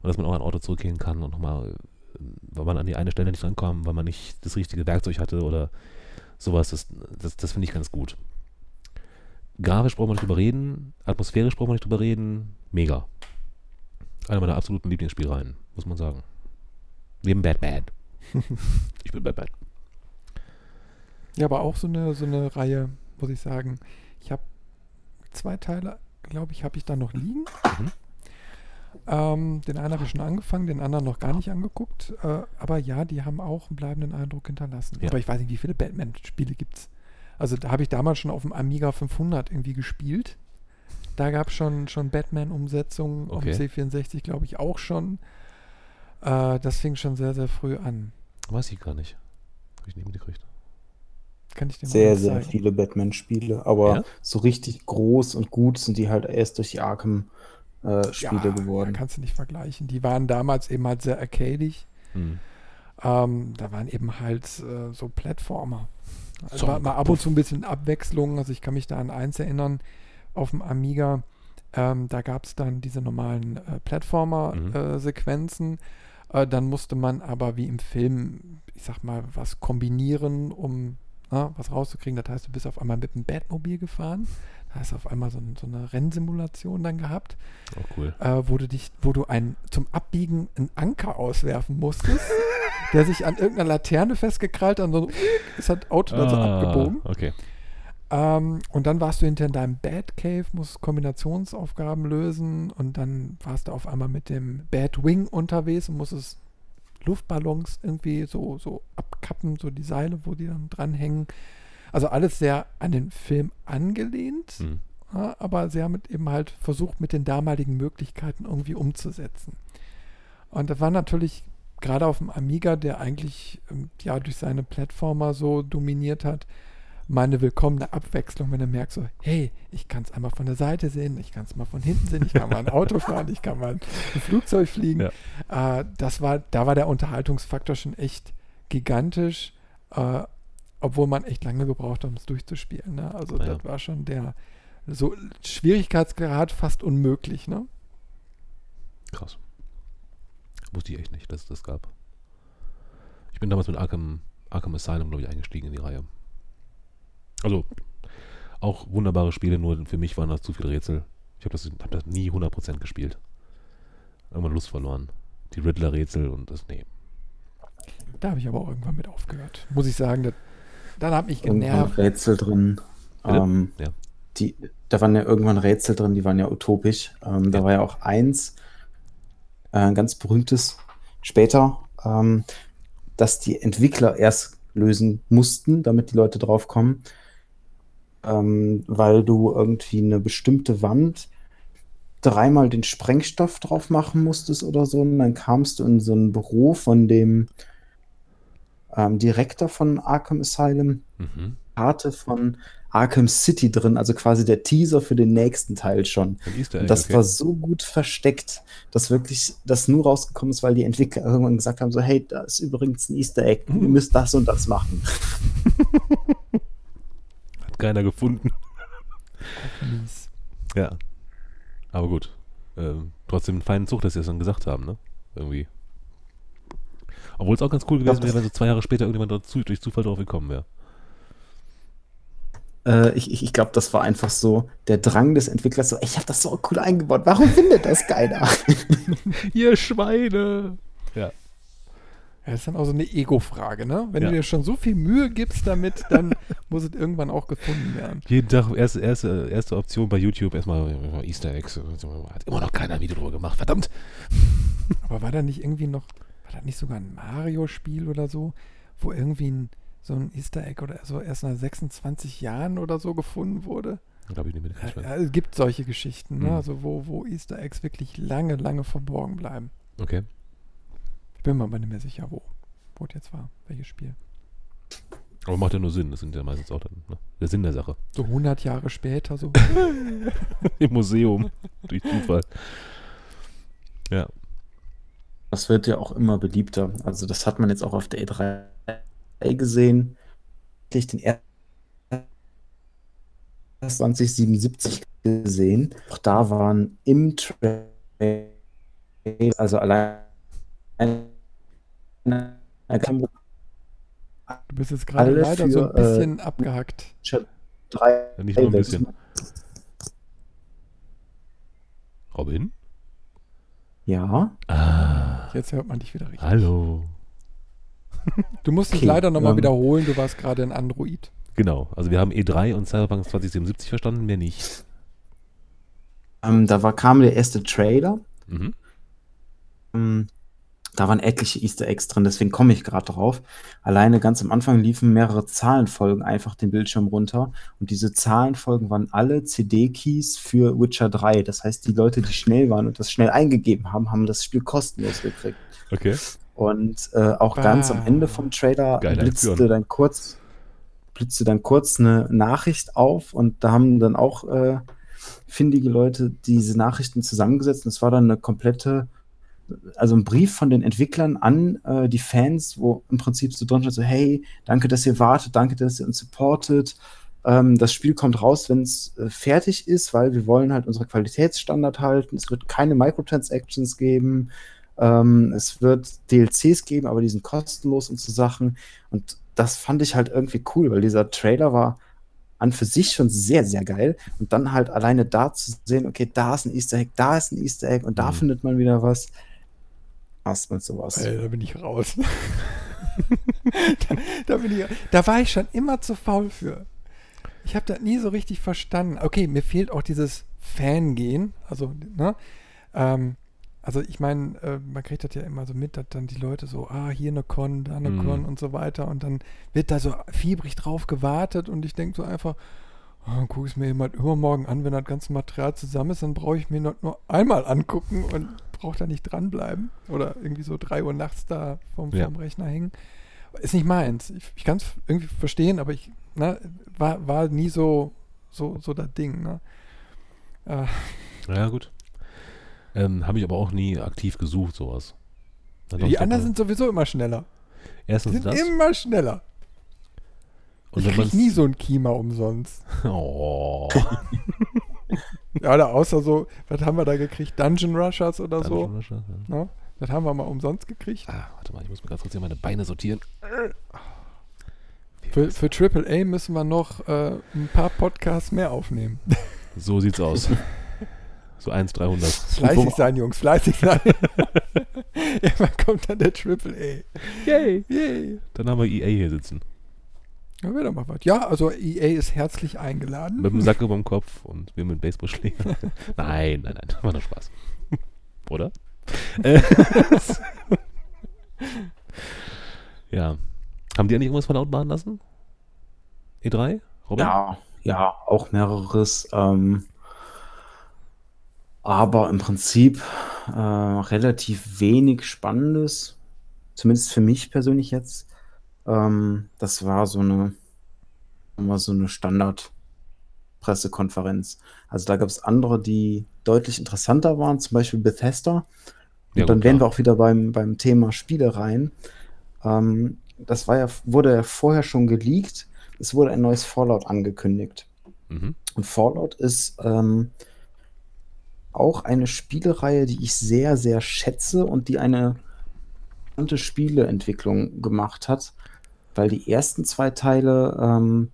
Und dass man auch ein Auto zurückgehen kann und nochmal, weil man an die eine Stelle nicht rankommt, weil man nicht das richtige Werkzeug hatte oder sowas, das, das, das finde ich ganz gut. Grafisch braucht man nicht drüber reden, atmosphärisch braucht man nicht drüber reden, mega. Einer meiner absoluten Lieblingsspielreihen, muss man sagen. Neben Bad Bad. (laughs) ich bin Bad Bad.
Ja, aber auch so eine, so eine Reihe, muss ich sagen. Ich habe zwei Teile, glaube ich, habe ich da noch liegen.
Mhm.
Ähm, den einen habe ich schon angefangen, den anderen noch gar nicht angeguckt. Äh, aber ja, die haben auch einen bleibenden Eindruck hinterlassen.
Ja.
Aber ich weiß nicht, wie viele Batman-Spiele gibt es. Also da habe ich damals schon auf dem Amiga 500 irgendwie gespielt. Da gab es schon, schon Batman-Umsetzungen.
Okay.
Auf dem C64 glaube ich auch schon. Äh, das fing schon sehr, sehr früh an.
Weiß ich gar nicht. Habe ich nicht mitgekriegt.
Kann ich dir mal
Sehr, sehr
zeigen.
viele Batman-Spiele, aber
Ja?
so richtig groß und gut sind die halt erst durch die Arkham-Spiele geworden.
Ja, kannst du nicht vergleichen. Die waren damals eben halt sehr arcadig.
Hm.
Ähm, da waren eben halt äh, so Plattformer. Also
So,
war mal ab und zu ein bisschen Abwechslung. Also ich kann mich da an eins erinnern, auf dem Amiga, ähm, da gab es dann diese normalen äh,
Mhm.
Plattformer-Sequenzen. Äh, dann musste man aber wie im Film, ich sag mal, was kombinieren, um na, was rauszukriegen. Das heißt, du bist auf einmal mit dem Batmobil gefahren. Da hast du auf einmal so, ein, so eine Rennsimulation dann gehabt
Oh, cool.
äh, wo du dich, wo du ein, zum Abbiegen einen Anker auswerfen musstest, (laughs) der sich an irgendeiner Laterne festgekrallt hat und so ist das Auto dann so
Ah,
abgebogen.
Okay.
Ähm, und dann warst du hinter in deinem Batcave, musst Kombinationsaufgaben lösen und dann warst du auf einmal mit dem Batwing unterwegs und musstest Luftballons irgendwie so, so abkappen, so die Seile, wo die dann dranhängen. Also alles sehr an den Film angelehnt.
Hm.
Ja, aber sie haben eben halt versucht, mit den damaligen Möglichkeiten irgendwie umzusetzen. Und das war natürlich gerade auf dem Amiga, der eigentlich ähm, ja durch seine Plattformer so dominiert hat, meine willkommene Abwechslung, wenn du merkst, so, hey, ich kann es einmal von der Seite sehen, ich kann es mal von hinten sehen, ich kann mal ein Auto (laughs) fahren, ich kann mal ein Flugzeug fliegen. Äh, das war, da war der Unterhaltungsfaktor schon echt gigantisch, äh, obwohl man echt lange gebraucht hat, um es durchzuspielen. Ne? Also
Ja.
das war schon der so Schwierigkeitsgrad fast unmöglich, ne?
Krass. Wusste ich echt nicht, dass es das gab. Ich bin damals mit Arkham, Arkham Asylum, glaube ich, eingestiegen in die Reihe. Also, auch wunderbare Spiele, nur für mich waren das zu viele Rätsel. Ich habe das, hab das nie 100% gespielt. Irgendwann Lust verloren. Die Riddler-Rätsel und das, nee.
Da habe ich aber auch irgendwann mit aufgehört. Muss ich sagen, das, dann hat mich
Irgendwann
genervt.
Rätsel drin. Ähm,
Ja.
die, da waren ja irgendwann Rätsel drin, die waren ja utopisch. Ähm, Da
Ja.
war ja auch eins, äh, ein ganz berühmtes, später, ähm, dass die Entwickler erst lösen mussten, damit die Leute drauf kommen, ähm, weil du irgendwie eine bestimmte Wand dreimal den Sprengstoff drauf machen musstest oder so. Und dann kamst du in so ein Büro von dem ähm, Direktor von Arkham Asylum
Mhm.
Karte von Arkham City drin, also quasi der Teaser für den nächsten Teil schon. Und das
okay.
war so gut versteckt, dass wirklich das nur rausgekommen ist, weil die Entwickler irgendwann gesagt haben: so, hey, da ist übrigens ein Easter Egg, ihr
Mhm.
müsst das und das machen. (laughs)
Hat keiner gefunden. Ja. Aber gut. Ähm, trotzdem einen feinen Zug, dass sie das dann gesagt haben, ne? Irgendwie. Obwohl es auch ganz cool gewesen wäre, wenn so zwei Jahre später irgendjemand dazu, durch Zufall drauf gekommen wäre.
Äh, ich ich, ich glaube, das war einfach so der Drang des Entwicklers: so, ich habe das so cool eingebaut, warum findet das keiner? (laughs)
Ihr Schweine! Ja.
Ja, das ist dann auch so eine Ego-Frage, ne? Wenn
Ja.
du dir schon so viel Mühe gibst damit, dann (laughs) muss es irgendwann auch gefunden werden.
Jeden Tag erste, erste, erste Option bei YouTube erstmal Easter Eggs. Hat immer noch keiner ein Video drüber gemacht. Verdammt!
Aber war da nicht irgendwie noch, war da das nicht sogar ein Mario-Spiel oder so, wo irgendwie ein, so ein Easter Egg oder so erst nach 26 Jahren oder so gefunden wurde?
Glaube ich nicht mit
Ja, ja, es gibt solche Geschichten, ne?
Mhm.
also wo, wo Easter Eggs wirklich lange, lange verborgen bleiben.
Okay.
Ich bin mir aber nicht mehr sicher, wo, wo es jetzt war, welches Spiel.
Aber macht ja nur Sinn. Das sind ja meistens auch dann ne? der Sinn der Sache.
So 100 Jahre später, so. (laughs)
Im Museum. durch Zufall. Ja.
Das wird ja auch immer beliebter. Also das hat man jetzt auch auf der E3 gesehen. Ich den ersten 2077 gesehen. Auch da waren im Trailer, also allein
Du bist jetzt gerade leider so ein
für, äh,
bisschen abgehackt.
drei
Ja, nicht nur ein bisschen. Robin?
Ja,
Ah.
Jetzt hört man dich wieder richtig.
Hallo. (laughs)
Du musst dich
Okay,
leider nochmal
ähm,
wiederholen, du warst gerade ein Android.
Genau. Also wir haben E3 und Cyberpunk 2077 verstanden, mehr nicht.
ähm, da war, kam der erste Trailer.
Mhm.
Ähm, Da waren etliche Easter Eggs drin, deswegen komme ich gerade drauf. Alleine ganz am Anfang liefen mehrere Zahlenfolgen einfach den Bildschirm runter und diese Zahlenfolgen waren alle CD-Keys für Witcher 3. Das heißt, die Leute, die schnell waren und das schnell eingegeben haben, haben das Spiel kostenlos gekriegt.
Okay.
Und äh, auch ganz am
Ah.
Ende vom Trailer blitzte
Aktion.
dann kurz blitzte dann kurz eine Nachricht auf und da haben dann auch äh, findige Leute diese Nachrichten zusammengesetzt. Und es war dann eine komplette, also ein Brief von den Entwicklern an äh, die Fans, wo im Prinzip so drin steht, so hey, danke, dass ihr wartet, danke, dass ihr uns supportet. Ähm, das Spiel kommt raus, wenn es äh, fertig ist, weil wir wollen halt unsere Qualitätsstandard halten. Es wird keine Microtransactions geben. Ähm, es wird DLCs geben, aber die sind kostenlos und so Sachen. Und das fand ich halt irgendwie cool, weil dieser Trailer war an für sich schon sehr, sehr geil. Und dann halt alleine da zu sehen, okay, da ist ein Easter Egg, da ist ein Easter Egg und da
Mhm.
findet man wieder was. Was mit sowas.
Ey, da bin ich raus. (laughs) da, da, bin ich, da war ich schon immer zu faul für. Ich habe das nie so richtig verstanden. Okay, mir fehlt auch dieses Fangehen. Also, ne? Ähm, also ich meine, äh, man kriegt das ja immer so mit, dass dann die Leute so, ah, hier eine Con, da eine
Mhm.
Con und so weiter. Und dann wird da so fiebrig drauf gewartet und ich denke so einfach, oh, guck es mir jemand übermorgen an, wenn das ganze Material zusammen ist, dann brauche ich mir nur einmal angucken und brauche da nicht dranbleiben. Oder irgendwie so drei Uhr nachts da vom,
Ja.
vom Rechner hängen. Ist nicht meins. Ich, ich kann es irgendwie verstehen, aber ich, ne, war, war nie so, so, so das Ding, ne? Äh,
Ja, gut. Ähm, Habe ich aber auch nie aktiv gesucht, sowas. Dann
die
ich
anderen sind sowieso immer schneller. Die
Erstens
sind
das.
immer schneller.
Und
ich krieg nie so ein Kima umsonst. (laughs)
Oh. (laughs)
Ja, oder außer so, was haben wir da gekriegt? Dungeon Rushers oder so.
Dungeon Rusher, ja.
Ne? Das haben wir mal umsonst gekriegt.
Ah, warte mal, ich muss mir ganz kurz hier meine Beine sortieren.
Für, für AAA müssen wir noch äh, ein paar Podcasts mehr aufnehmen. (laughs)
So sieht's aus. So 1, 300.
Fleißig sein, Jungs, fleißig sein. Irgendwann kommt dann der AAA.
Yay.
Yay.
Dann haben wir EA hier sitzen.
Ja, wäre doch mal was. Ja, also EA ist herzlich eingeladen.
Mit dem Sack über dem Kopf und wir mit Baseballschläger. (laughs) nein, nein, nein. War nur Spaß. Oder? (laughs) Ja. Haben die eigentlich irgendwas verlautbaren lassen? E3? Robin?
Ja, ja, auch mehreres. Ähm, aber im Prinzip äh, relativ wenig Spannendes. Zumindest für mich persönlich jetzt. Ähm, das war so eine, immer so eine Standard-Pressekonferenz. Also da gab es andere, die deutlich interessanter waren, zum Beispiel Bethesda. Und
Ja,
dann wären wir auch wieder beim, beim Thema Spielereien. Ähm, das war ja, wurde ja vorher schon geleakt. Es wurde ein neues Fallout angekündigt.
Mhm.
Und Fallout ist ähm, auch eine Spielereihe, die ich sehr, sehr schätze und die eine interessante Spieleentwicklung gemacht hat, weil die ersten zwei Teile ähm,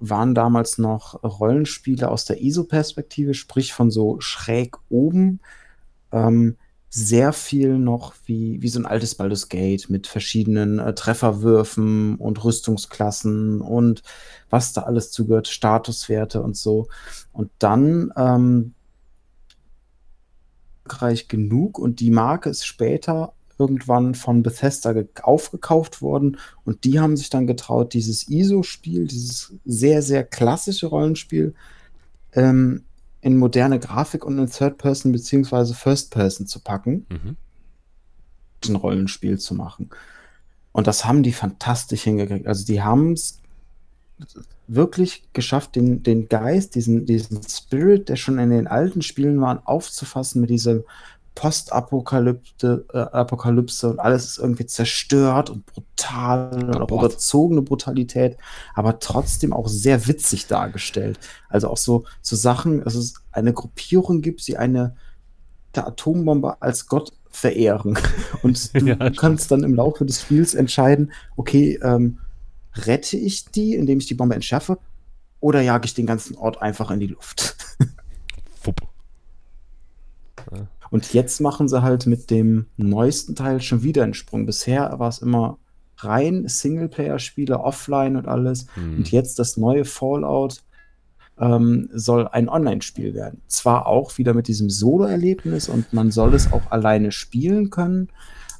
waren damals noch Rollenspiele aus der ISO-Perspektive, sprich von so schräg oben. Ähm, sehr viel noch wie, wie so ein altes Baldur's Gate mit verschiedenen äh, Trefferwürfen und Rüstungsklassen und was da alles zugehört, Statuswerte und so. Und dann ähm, genug und die Marke ist später irgendwann von Bethesda ge- aufgekauft worden und die haben sich dann getraut, dieses ISO-Spiel, dieses sehr, sehr klassische Rollenspiel, ähm, in moderne Grafik und in Third-Person beziehungsweise First-Person zu packen,
Mhm.
ein Rollenspiel zu machen. Und das haben die fantastisch hingekriegt. Also die haben es wirklich geschafft, den, den Geist, diesen, diesen Spirit, der schon in den alten Spielen war, aufzufassen mit dieser Postapokalypse äh, Apokalypse und alles ist irgendwie zerstört und brutal und auch überzogene Brutalität, aber trotzdem auch sehr witzig dargestellt. Also auch so, so Sachen, dass es eine Gruppierung gibt, die eine der Atombombe als Gott verehren. (laughs) Und du (laughs)
Ja,
kannst dann im Laufe des Spiels entscheiden, okay, ähm, rette ich die, indem ich die Bombe entschärfe, oder jage ich den ganzen Ort einfach in die Luft. (laughs) Und jetzt machen sie halt mit dem neuesten Teil schon wieder einen Sprung. Bisher war es immer rein Singleplayer-Spiele, offline und alles.
Hm.
Und jetzt das neue Fallout ähm, soll ein Online-Spiel werden. Zwar auch wieder mit diesem Solo-Erlebnis und man soll es auch alleine spielen können,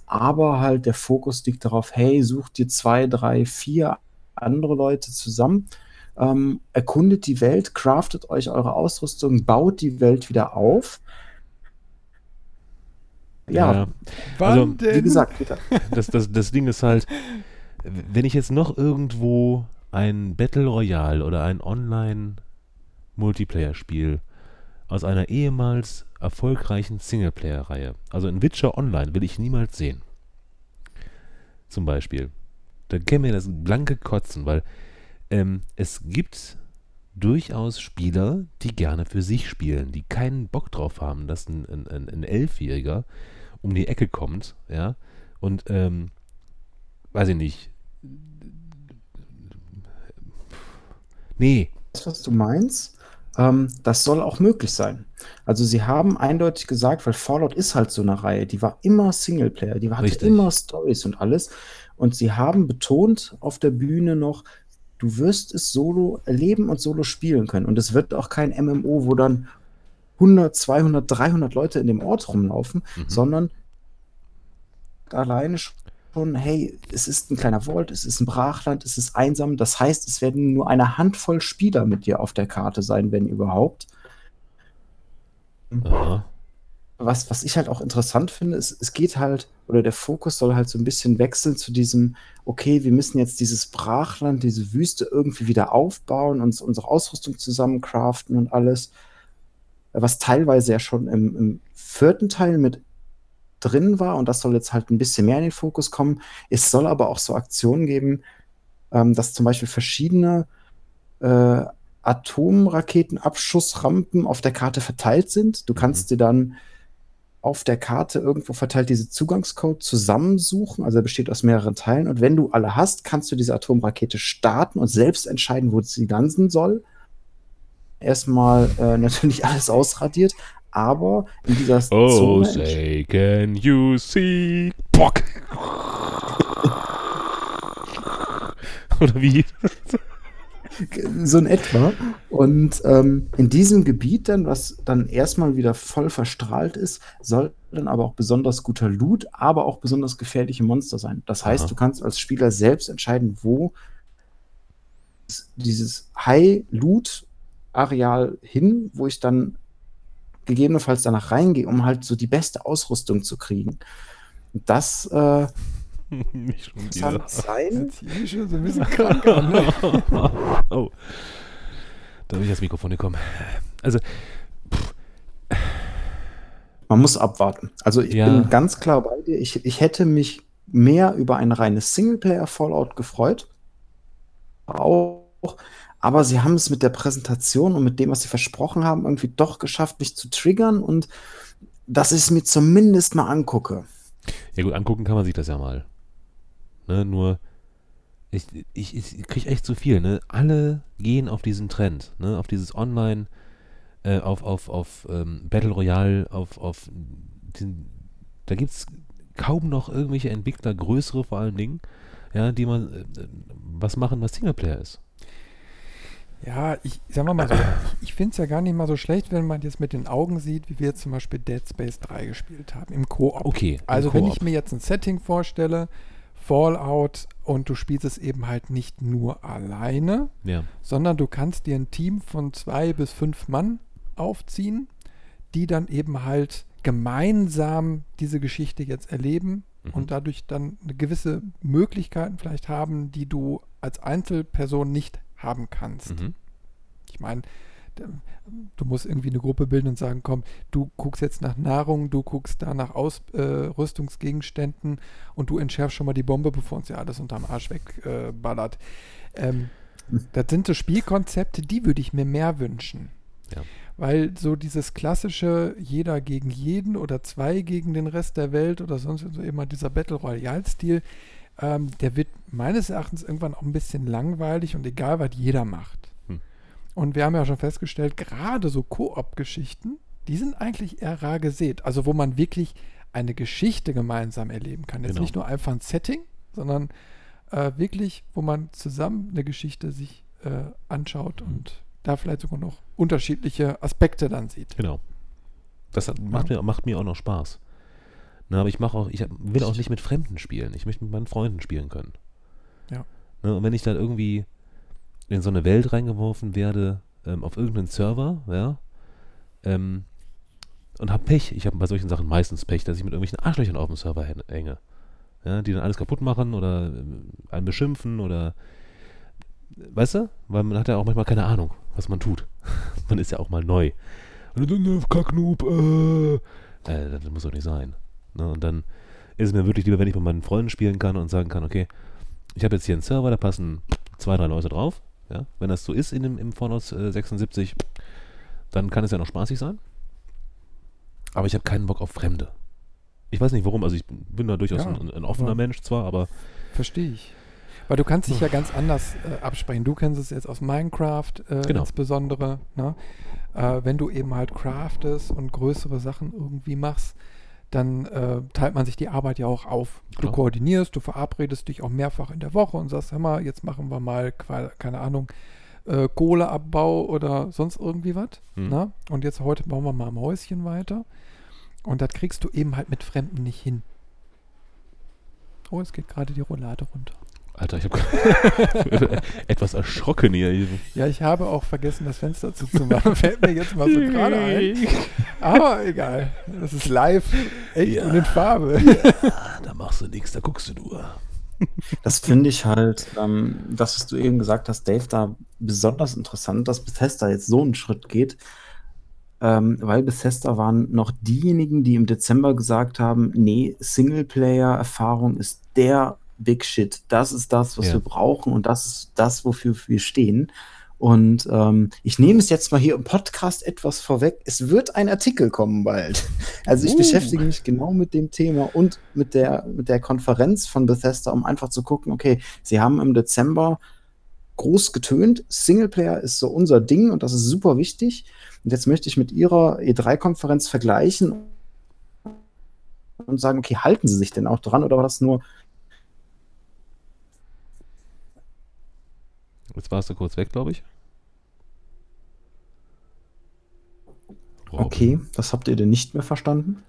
aber halt der Fokus liegt darauf, hey, sucht dir zwei, drei, vier andere Leute zusammen, ähm, erkundet die Welt, craftet euch eure Ausrüstung, baut die Welt wieder auf. Ja,
Ja. Also,
denn?
wie gesagt, Peter, (laughs)
das, das, das Ding ist halt, wenn ich jetzt noch irgendwo ein Battle Royale oder ein Online-Multiplayer-Spiel aus einer ehemals erfolgreichen Singleplayer-Reihe, also in Witcher Online, will ich niemals sehen. Zum Beispiel. Da käme mir das blanke Kotzen, weil ähm, es gibt durchaus Spieler, die gerne für sich spielen, die keinen Bock drauf haben, dass ein, ein, ein, ein Elfjähriger um die Ecke kommt, ja, und ähm, weiß ich nicht. Nee,
das, was du meinst, ähm, das soll auch möglich sein. Also sie haben eindeutig gesagt, weil Fallout ist halt so eine Reihe, die war immer Singleplayer, die hatte
Richtig.
immer Stories und alles. Und sie haben betont auf der Bühne noch, du wirst es solo erleben und solo spielen können. Und es wird auch kein MMO, wo dann 100, 200, 300 Leute in dem Ort rumlaufen,
Mhm.
sondern alleine schon, hey, es ist ein kleiner Vault, es ist ein Brachland, es ist einsam. Das heißt, es werden nur eine Handvoll Spieler mit dir auf der Karte sein, wenn überhaupt.
aha.
Was, was ich halt auch interessant finde, ist, es geht halt, oder der Fokus soll halt so ein bisschen wechseln zu diesem, okay, wir müssen jetzt dieses Brachland, diese Wüste irgendwie wieder aufbauen, uns unsere Ausrüstung zusammen craften und alles. Was teilweise ja schon im, im vierten Teil mit drin war und das soll jetzt halt ein bisschen mehr in den Fokus kommen. Es soll aber auch so Aktionen geben, ähm, dass zum Beispiel verschiedene äh, Atomraketenabschussrampen auf der Karte verteilt sind. Du kannst dir dann auf der Karte irgendwo verteilt diese Zugangscode zusammensuchen. Also er besteht aus mehreren Teilen. Und wenn du alle hast, kannst du diese Atomrakete starten und selbst entscheiden, wo sie landen soll. Erstmal äh, (laughs) natürlich alles ausradiert, aber in dieser
Oh,
Zone
say, can you see? Bock. (laughs) Oder wie?
so in etwa. Und ähm, in diesem Gebiet dann, was dann erstmal wieder voll verstrahlt ist, soll dann aber auch besonders guter Loot, aber auch besonders gefährliche Monster sein. Das heißt,
Aha.
du kannst als Spieler selbst entscheiden, wo dieses High-Loot-Areal hin, wo ich dann gegebenenfalls danach reingehe, um halt so die beste Ausrüstung zu kriegen. Und Das äh, (laughs)
Nicht schon
kann sein.
Schon so ein bisschen krank an, ne? (laughs)
oh. Da bin ich das Mikrofon gekommen. Also,
Man muss abwarten. Also ich
Ja.
bin ganz klar bei dir. Ich, ich hätte mich mehr über ein reines Singleplayer-Fallout gefreut. Auch. Aber sie haben es mit der Präsentation und mit dem, was sie versprochen haben, irgendwie doch geschafft, mich zu triggern und dass ich es mir zumindest mal angucke.
ja gut, angucken kann man sich das ja mal. Ne, nur, ich, ich, ich kriege echt zu viel, ne? Alle gehen auf diesen Trend, ne? Auf dieses Online, äh, auf, auf, auf ähm, Battle Royale, auf, auf diesen, da gibt es kaum noch irgendwelche Entwickler, größere vor allen Dingen, ja, die man äh, was machen, was Singleplayer ist.
Ja, ich sagen wir mal so, ich, ich finde es ja gar nicht mal so schlecht, wenn man jetzt mit den Augen sieht, wie wir jetzt zum Beispiel Dead Space 3 gespielt haben, im Koop.
Okay.
Also wenn ich mir jetzt ein Setting vorstelle, Fallout, und du spielst es eben halt nicht nur alleine,
Ja.
sondern du kannst dir ein Team von zwei bis fünf Mann aufziehen, die dann eben halt gemeinsam diese Geschichte jetzt erleben
Mhm.
und dadurch dann eine gewisse Möglichkeiten vielleicht haben, die du als Einzelperson nicht haben kannst.
Mhm.
Ich meine, du musst irgendwie eine Gruppe bilden und sagen, komm, du guckst jetzt nach Nahrung, du guckst da nach Ausrüstungsgegenständen äh, und du entschärfst schon mal die Bombe, bevor uns ja alles unterm Arsch wegballert. Äh, ähm, (laughs) das sind so Spielkonzepte, die würde ich mir mehr wünschen.
Ja.
Weil so dieses klassische jeder gegen jeden oder zwei gegen den Rest der Welt oder sonst so immer dieser Battle Royale-Stil, ähm, der wird meines Erachtens irgendwann auch ein bisschen langweilig und egal, was jeder macht.
Hm.
Und wir haben ja schon festgestellt, gerade so Koop-Geschichten, die sind eigentlich eher rar gesät. Also wo man wirklich eine Geschichte gemeinsam erleben kann. Jetzt
Genau.
nicht nur einfach ein Setting, sondern äh, wirklich, wo man zusammen eine Geschichte sich äh, anschaut und da vielleicht sogar noch unterschiedliche Aspekte dann sieht.
Genau. Das hat, macht, mir, macht mir auch noch Spaß. Na, aber ich mache auch, ich will auch nicht mit Fremden spielen. Ich möchte mit meinen Freunden spielen können.
Ja.
Ne, und wenn ich dann irgendwie in so eine Welt reingeworfen werde, ähm, auf irgendeinen Server, ja, ähm, und hab Pech, ich habe bei solchen Sachen meistens Pech, dass ich mit irgendwelchen Arschlöchern auf dem Server hänge-. Ja, die dann alles kaputt machen oder ähm, einen beschimpfen oder weißt du? Weil man hat ja auch manchmal keine Ahnung, was man tut. (laughs) man ist ja auch mal neu. Und dann, äh, Kacknoob, äh. äh, das muss doch nicht sein. Ne? Und dann ist es mir wirklich lieber, wenn ich mit meinen Freunden spielen kann und sagen kann, okay, ich habe jetzt hier einen Server, da passen zwei, drei Leute drauf. Ja? Wenn das so ist in dem, im Fallout äh, 76, dann kann es ja noch spaßig sein. Aber ich habe keinen Bock auf Fremde. Ich weiß nicht warum, also ich bin, da durchaus
Ja,
ein, ein offener Mensch zwar, aber
Verstehe ich. Weil du kannst dich ja ganz anders äh, absprechen. Du kennst es jetzt aus Minecraft äh,
Genau.
insbesondere. Ne? Äh, wenn du eben halt craftest und größere Sachen irgendwie machst, dann äh, teilt man sich die Arbeit ja auch auf. Du
Klar.
koordinierst, du verabredest dich auch mehrfach in der Woche und sagst, hör mal, jetzt machen wir mal, keine Ahnung, äh, Kohleabbau oder sonst irgendwie was. Ne? Und jetzt heute bauen wir mal am Häuschen weiter. Und das kriegst du eben halt mit Fremden nicht hin. Oh, es geht gerade die Roulade runter.
Alter, ich habe (laughs) etwas erschrocken hier.
Ja, ich habe auch vergessen, das Fenster zuzumachen. (laughs) Fällt mir jetzt mal so gerade ein. Aber egal. Das ist live, echt
Ja.
und in Farbe.
Da machst du nichts, da guckst du nur.
Das finde ich halt, ähm, das, was du eben gesagt hast, Dave, da besonders interessant, dass Bethesda jetzt so einen Schritt geht, ähm, weil Bethesda waren noch diejenigen, die im Dezember gesagt haben, nee, Singleplayer-Erfahrung ist der Big Shit. Das ist das, was
Ja.
wir brauchen und das ist das, wofür wir stehen. Und ähm, ich nehme es jetzt mal hier im Podcast etwas vorweg. Es wird ein Artikel kommen bald. (laughs) Also ich
Uh.
beschäftige mich genau mit dem Thema und mit der, mit der Konferenz von Bethesda, um einfach zu gucken, okay, sie haben im Dezember groß getönt, Singleplayer ist so unser Ding und das ist super wichtig. Und jetzt möchte ich mit ihrer E3-Konferenz vergleichen und sagen, okay, halten sie sich denn auch dran oder war das nur
Jetzt warst du kurz weg, glaube ich. Robin.
okay, das habt ihr denn nicht mehr verstanden?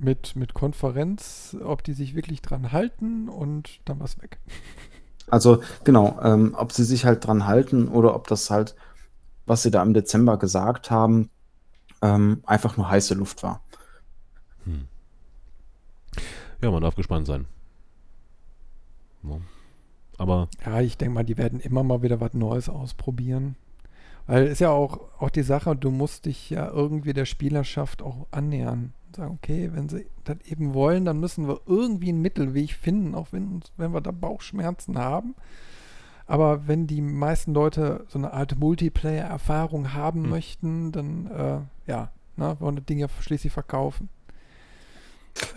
Mit, mit Konferenz, ob die sich wirklich dran halten und dann was weg.
Also genau, ähm, ob sie sich halt dran halten oder ob das halt, was sie da im Dezember gesagt haben, ähm, einfach nur heiße Luft war.
Hm. Ja, man darf gespannt sein. Ja. Aber
Ja, ich denke mal, die werden immer mal wieder was Neues ausprobieren. Weil ist ja auch, auch die Sache, du musst dich ja irgendwie der Spielerschaft auch annähern. Und sagen, okay, wenn sie das eben wollen, dann müssen wir irgendwie einen Mittelweg finden, auch wenn, wenn wir da Bauchschmerzen haben. Aber wenn die meisten Leute so eine Art Multiplayer-Erfahrung haben
Hm.
möchten, dann äh, ja, ne, wollen das Ding ja schließlich verkaufen.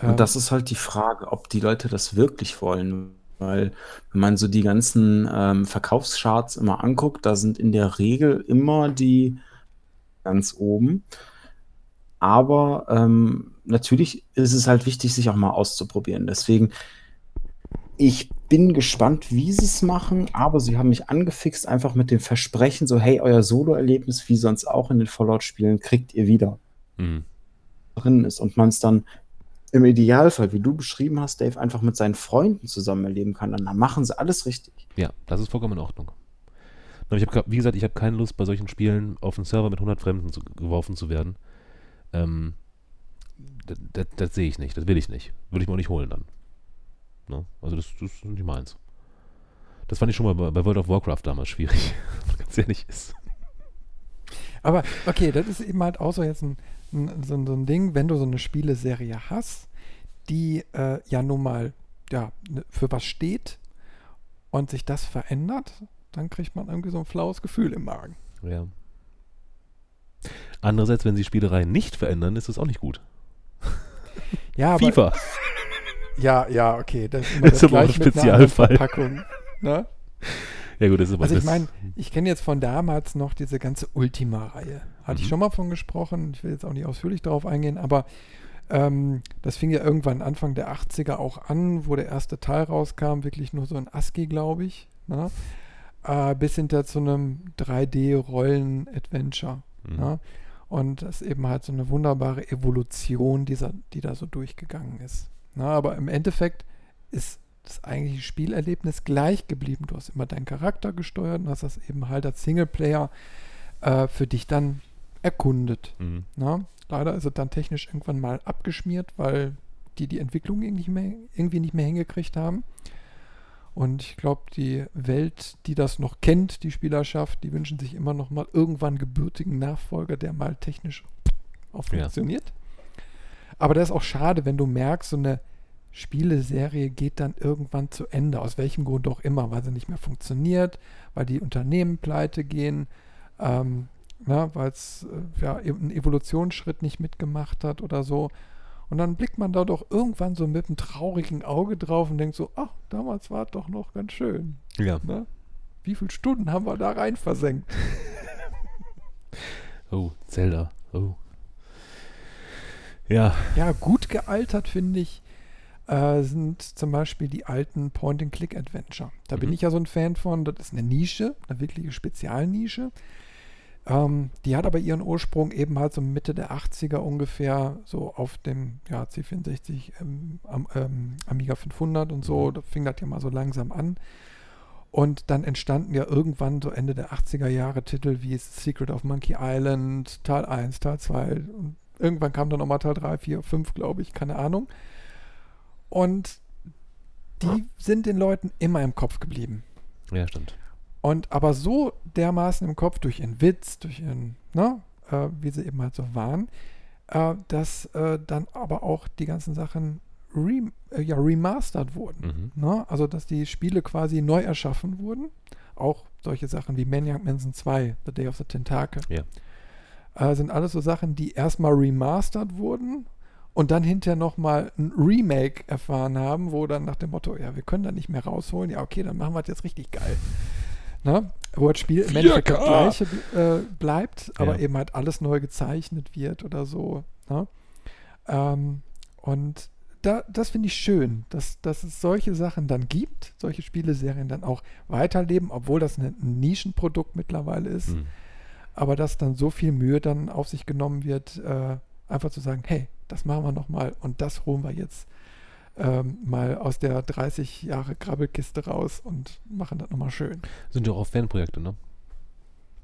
Und
Ähm,
das ist halt die Frage, ob die Leute das wirklich wollen. Weil, wenn man so die ganzen ähm, Verkaufscharts immer anguckt, da sind in der Regel immer die ganz oben. Aber ähm, natürlich ist es halt wichtig, sich auch mal auszuprobieren. Deswegen, ich bin gespannt, wie sie es machen, aber sie haben mich angefixt, einfach mit dem Versprechen, so, hey, euer Solo-Erlebnis, wie sonst auch in den Fallout-Spielen, kriegt ihr wieder
Mhm.
drin ist und man es dann im Idealfall, wie du beschrieben hast, Dave, einfach mit seinen Freunden zusammen erleben kann. Und dann machen sie alles richtig.
Ja, das ist vollkommen in Ordnung. Aber ich habe, wie gesagt, ich habe keine Lust, bei solchen Spielen auf einen Server mit 100 Fremden zu, geworfen zu werden. Ähm, das, das, das sehe ich nicht, das will ich nicht. Würde ich mir auch nicht holen dann. Ne? Also das, das ist nicht meins. Das fand ich schon mal bei, bei World of Warcraft damals schwierig, (laughs) ganz ehrlich ist.
Aber okay, das ist eben halt auch so jetzt ein, ein, so, so ein Ding, wenn du so eine Spieleserie hast, die äh, ja nun mal ja, ne- für was steht und sich das verändert, dann kriegt man irgendwie so ein flaues Gefühl im Magen.
Ja. Andererseits, wenn sie Spielereien nicht verändern, ist das auch nicht gut. (laughs)
Ja, aber,
FIFA.
Ja, ja, okay. Das ist, immer
Das ist aber auch ein Spezialfall.
Verpackung, ne?
Ja gut, das ist aber
Also ich meine, ich kenne jetzt von damals noch diese ganze Ultima-Reihe. Hatte ich
Mhm.
schon mal von gesprochen. Ich will jetzt auch nicht ausführlich darauf eingehen, aber ähm, das fing ja irgendwann Anfang der 80er auch an, wo der erste Teil rauskam, wirklich nur so ein ASCII, glaube ich. Ne? Äh, bis hinter zu einem 3D-Rollen-Adventure.
Mhm.
Ne? Und das ist eben halt so eine wunderbare Evolution, dieser, die da so durchgegangen ist. Na, aber im Endeffekt ist das eigentliche Spielerlebnis gleich geblieben. Du hast immer deinen Charakter gesteuert und hast das eben halt als Singleplayer äh, für dich dann erkundet.
Mhm.
Na? Leider ist es dann technisch irgendwann mal abgeschmiert, weil die die Entwicklung irgendwie nicht mehr, irgendwie nicht mehr hingekriegt haben. Und ich glaube, die Welt, die das noch kennt, die Spielerschaft, die wünschen sich immer noch mal irgendwann gebürtigen Nachfolger, der mal technisch auch
Ja.
funktioniert. Aber das ist auch schade, wenn du merkst, so eine Spieleserie geht dann irgendwann zu Ende, aus welchem Grund auch immer, weil sie nicht mehr funktioniert, weil die Unternehmen pleite gehen, ähm, weil es äh, ja, einen Evolutionsschritt nicht mitgemacht hat oder so. Und dann blickt man da doch irgendwann so mit einem traurigen Auge drauf und denkt so, ach, damals war es doch noch ganz schön.
Ja.
Ne? Wie viele Stunden haben wir da rein versenkt? (laughs)
Oh, Zelda. Oh. Ja.
Ja, gut gealtert finde ich, äh, sind zum Beispiel die alten Point-and-Click-Adventure. Da bin
Mhm.
ich ja so ein Fan von. Das ist eine Nische, eine wirkliche Spezialnische. Ähm, die hat aber ihren Ursprung eben halt so Mitte der 80er ungefähr, so auf dem ja, C64, ähm, am, ähm, Amiga 500 und so.
Mhm.
Da fing das ja mal so langsam an. Und dann entstanden ja irgendwann so Ende der 80er Jahre Titel wie Secret of Monkey Island, Teil 1, Teil 2 und irgendwann kam dann nochmal Teil 3, 4, 5, glaube ich, keine Ahnung. Und die sind den Leuten immer im Kopf geblieben.
Ja, stimmt.
Und aber so dermaßen im Kopf durch ihren Witz, durch ihren, ne, äh, wie sie eben halt so waren, äh, dass äh, dann aber auch die ganzen Sachen re äh, ja, remastert wurden.
Mhm.
Ne? Also, dass die Spiele quasi neu erschaffen wurden. Auch solche Sachen wie Maniac Mansion 2, The Day of the Tentacle.
Ja.
Äh, sind alles so Sachen, die erstmal remastert wurden und dann hinterher nochmal ein Remake erfahren haben, wo dann nach dem Motto, ja, wir können da nicht mehr rausholen. Ja, okay, dann machen wir es jetzt richtig geil. Ne? Wo das Spiel im Endeffekt das
4K.
gleiche äh, bleibt, aber
Ja.
eben halt alles neu gezeichnet wird oder so. Ne? Ähm, und da, das finde ich schön, dass, dass es solche Sachen dann gibt, solche Spieleserien dann auch weiterleben, obwohl das ein Nischenprodukt mittlerweile ist,
Mhm.
aber dass dann so viel Mühe dann auf sich genommen wird, äh, einfach zu sagen, hey, das machen wir nochmal und das holen wir jetzt ähm, mal aus der 30 Jahre Krabbelkiste raus und machen das nochmal schön.
Sind ja auch Fanprojekte, ne?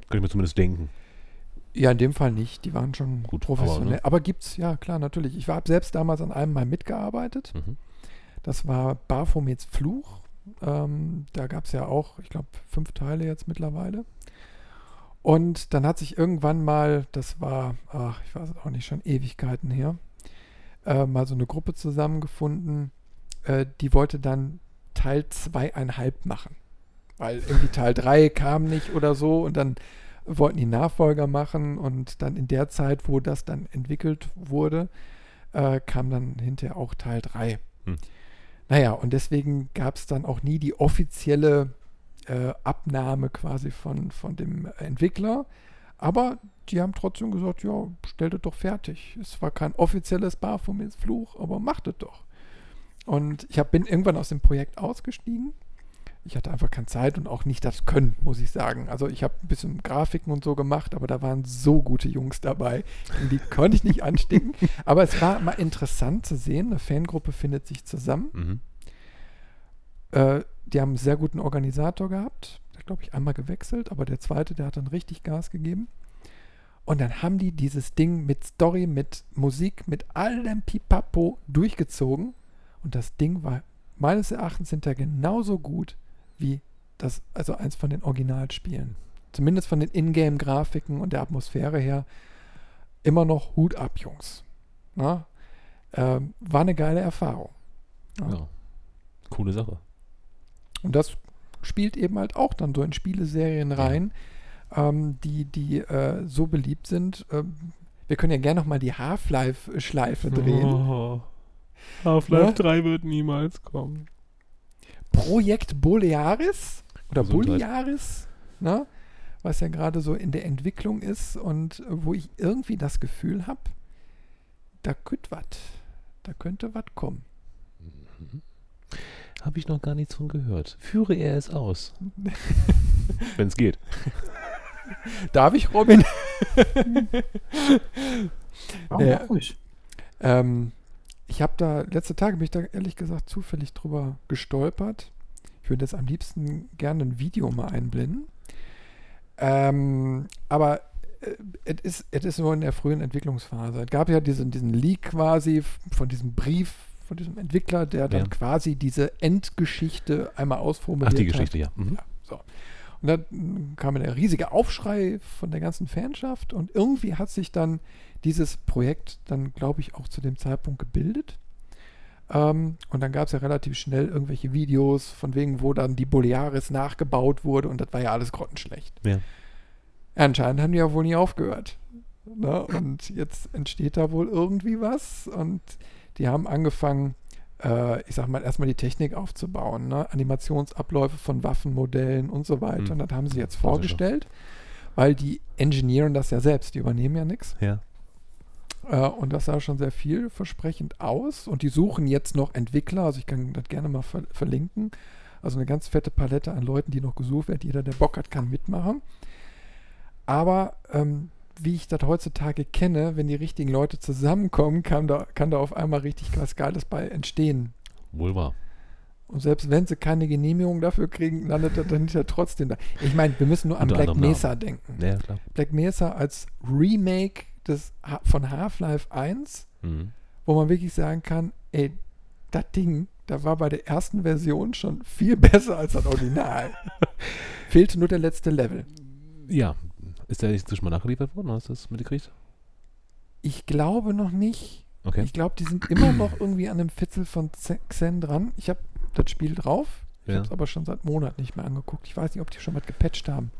Könnte ich mir zumindest denken.
Ja, in dem Fall nicht. Die waren schon
Gut,
professionell.
aber,
Aber,
ne?
gibt's, ja klar, natürlich. Ich habe selbst damals an einem mal mitgearbeitet.
Mhm.
Das war Baphomets Fluch. Ähm, da gab es ja auch, ich glaube, fünf Teile jetzt mittlerweile. Und dann hat sich irgendwann mal, das war, ach, ich weiß es auch nicht, schon Ewigkeiten her, äh, mal so eine Gruppe zusammengefunden, äh, die wollte dann Teil zweieinhalb machen. Weil irgendwie Teil 3 kam nicht oder so und dann wollten die Nachfolger machen und dann in der Zeit, wo das dann entwickelt wurde, äh, kam dann hinterher auch Teil 3.
Hm.
Naja, und deswegen gab es dann auch nie die offizielle äh, Abnahme quasi von, von dem Entwickler. Aber die haben trotzdem gesagt, ja, stellt es doch fertig. Es war kein offizielles Baphomets Fluch, aber macht es doch. Und ich hab, bin irgendwann aus dem Projekt ausgestiegen. Ich hatte einfach keine Zeit und auch nicht das Können, muss ich sagen. Also ich habe ein bisschen Grafiken und so gemacht, aber da waren so gute Jungs dabei, die konnte ich nicht (laughs) anstecken. Aber es war mal interessant zu sehen, eine Fangruppe findet sich zusammen.
Mhm.
Äh, die haben einen sehr guten Organisator gehabt. Hat, glaube ich, einmal gewechselt, aber der zweite, der hat dann richtig Gas gegeben. Und dann haben die dieses Ding mit Story, mit Musik, mit allem Pipapo durchgezogen. Und das Ding war meines Erachtens hinterher genauso gut wie das, also eins von den Originalspielen. Zumindest von den Ingame-Grafiken und der Atmosphäre her. Immer noch Hut ab, Jungs. Na? Ähm, war eine geile Erfahrung. Ja.
Ja. Coole Sache.
Und das spielt eben halt auch dann so in Spieleserien rein, ähm, die, die äh, so beliebt sind. Ähm, wir können ja gerne nochmal die Half-Life-Schleife drehen.
Oh. Half-Life
Ne?
3 wird niemals kommen.
Projekt Bolearis oder
Gesundheit.
Boliaris, ne? was ja gerade so in der Entwicklung ist und wo ich irgendwie das Gefühl habe, da könnte was, da könnte was kommen.
Habe ich noch gar nichts von gehört. Führe er es aus. (laughs) Wenn es geht. (laughs)
Darf ich, Robin?
Ja,
Ja.
mach ruhig.
Ähm, ich habe da, letzte Tage bin ich da ehrlich gesagt zufällig drüber gestolpert. Ich würde jetzt am liebsten gerne ein Video mal einblenden. Ähm, aber äh, es ist, es ist nur in der frühen Entwicklungsphase. Es gab ja diesen, diesen Leak quasi von diesem Brief von diesem Entwickler, der dann
Ja.
quasi diese Endgeschichte einmal ausformuliert
Ach, die
hat.
Geschichte, ja. Mhm.
Ja, so. Und dann kam der riesige Aufschrei von der ganzen Fanschaft und irgendwie hat sich dann dieses Projekt dann, glaube ich, auch zu dem Zeitpunkt gebildet. Ähm, und dann gab es ja relativ schnell irgendwelche Videos, von wegen, wo dann die Bolearis nachgebaut wurde und das war ja alles grottenschlecht.
Ja.
Anscheinend haben die ja wohl nie aufgehört. Ne? Und jetzt entsteht da wohl irgendwie was und die haben angefangen, äh, ich sag mal, erstmal die Technik aufzubauen, ne? Animationsabläufe von Waffenmodellen und so weiter.
Hm.
Und das haben sie jetzt vorgestellt, weil die engineeren das ja selbst, die übernehmen ja nichts.
Ja.
Äh, und das sah schon sehr vielversprechend aus. Und die suchen jetzt noch Entwickler. Also ich kann das gerne mal ver verlinken. Also eine ganz fette Palette an Leuten, die noch gesucht wird. Jeder, der Bock hat, kann mitmachen. Aber ähm, wie ich das heutzutage kenne, wenn die richtigen Leute zusammenkommen, kann da, kann da auf einmal richtig was Geiles bei entstehen.
Wohl wahr.
Und selbst wenn sie keine Genehmigung dafür kriegen, landet das dann ja trotzdem da. Ich meine, wir müssen nur an Black Mesa denken.
Ja.
Black Mesa als Remake des, von Half-Life 1,
Mhm.
wo man wirklich sagen kann, ey, das Ding, da war bei der ersten Version schon viel (laughs) besser als das Original. (laughs) Fehlte nur der letzte Level.
Ja. Ist der nicht zwischen mal nachgeliefert worden? Hast du das mitgekriegt?
Ich glaube noch nicht.
Okay.
Ich glaube, die sind immer noch irgendwie an einem Fitzel von Xen dran. Ich habe das Spiel drauf. Ich
Ja.
habe es aber schon seit Monaten nicht mehr angeguckt. Ich weiß nicht, ob die schon was gepatcht haben.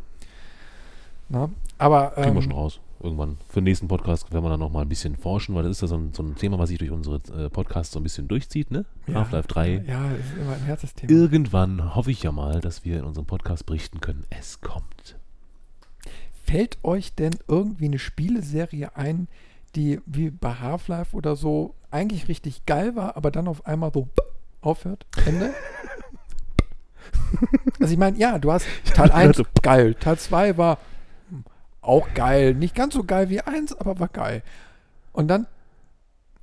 Na, aber
Kriegen
ähm,
wir schon raus. Irgendwann. Für den nächsten Podcast werden wir dann nochmal ein bisschen forschen, weil das ist ja so ein, so ein Thema, was sich durch unsere äh, Podcasts so ein bisschen durchzieht, ne?
ja,
Half-Life 3.
Ja, das ist immer ein Herzensthema.
Irgendwann hoffe ich ja mal, dass wir in unserem Podcast berichten können, es kommt.
Fällt euch denn irgendwie eine Spieleserie ein, die wie bei Half-Life oder so eigentlich richtig geil war, aber dann auf einmal so aufhört? Ende? (laughs) also ich meine, ja, du hast Teil 1 geil, Teil 2 war auch geil, nicht ganz so geil wie 1, aber war geil. Und dann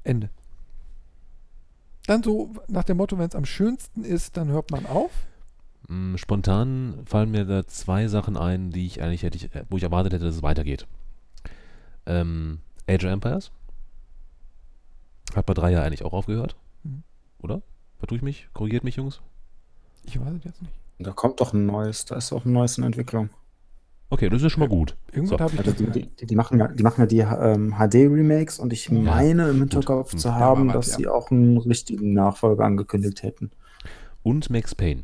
Ende. Dann so nach dem Motto, wenn es am schönsten ist, dann hört man auf.
Mm, Spontan fallen mir da zwei Sachen ein, die ich eigentlich hätte, äh, wo ich erwartet hätte, dass es weitergeht. Ähm, Age of Empires. Hat bei drei ja eigentlich auch aufgehört.
Mhm.
Oder? Vertue ich mich? Korrigiert mich, Jungs?
Ich weiß es jetzt nicht.
Da kommt doch ein neues, da ist auch ein neues in Entwicklung.
Okay, das ist ja schon mal gut.
Irgendwas
So.
habe ich
Also die, die, die, machen ja, die machen ja die ähm, HD-Remakes und ich meine im Hinterkopf
Gut.
zu
Ja,
haben,
was,
dass
ja.
sie auch einen richtigen Nachfolger angekündigt hätten.
Und Max Payne.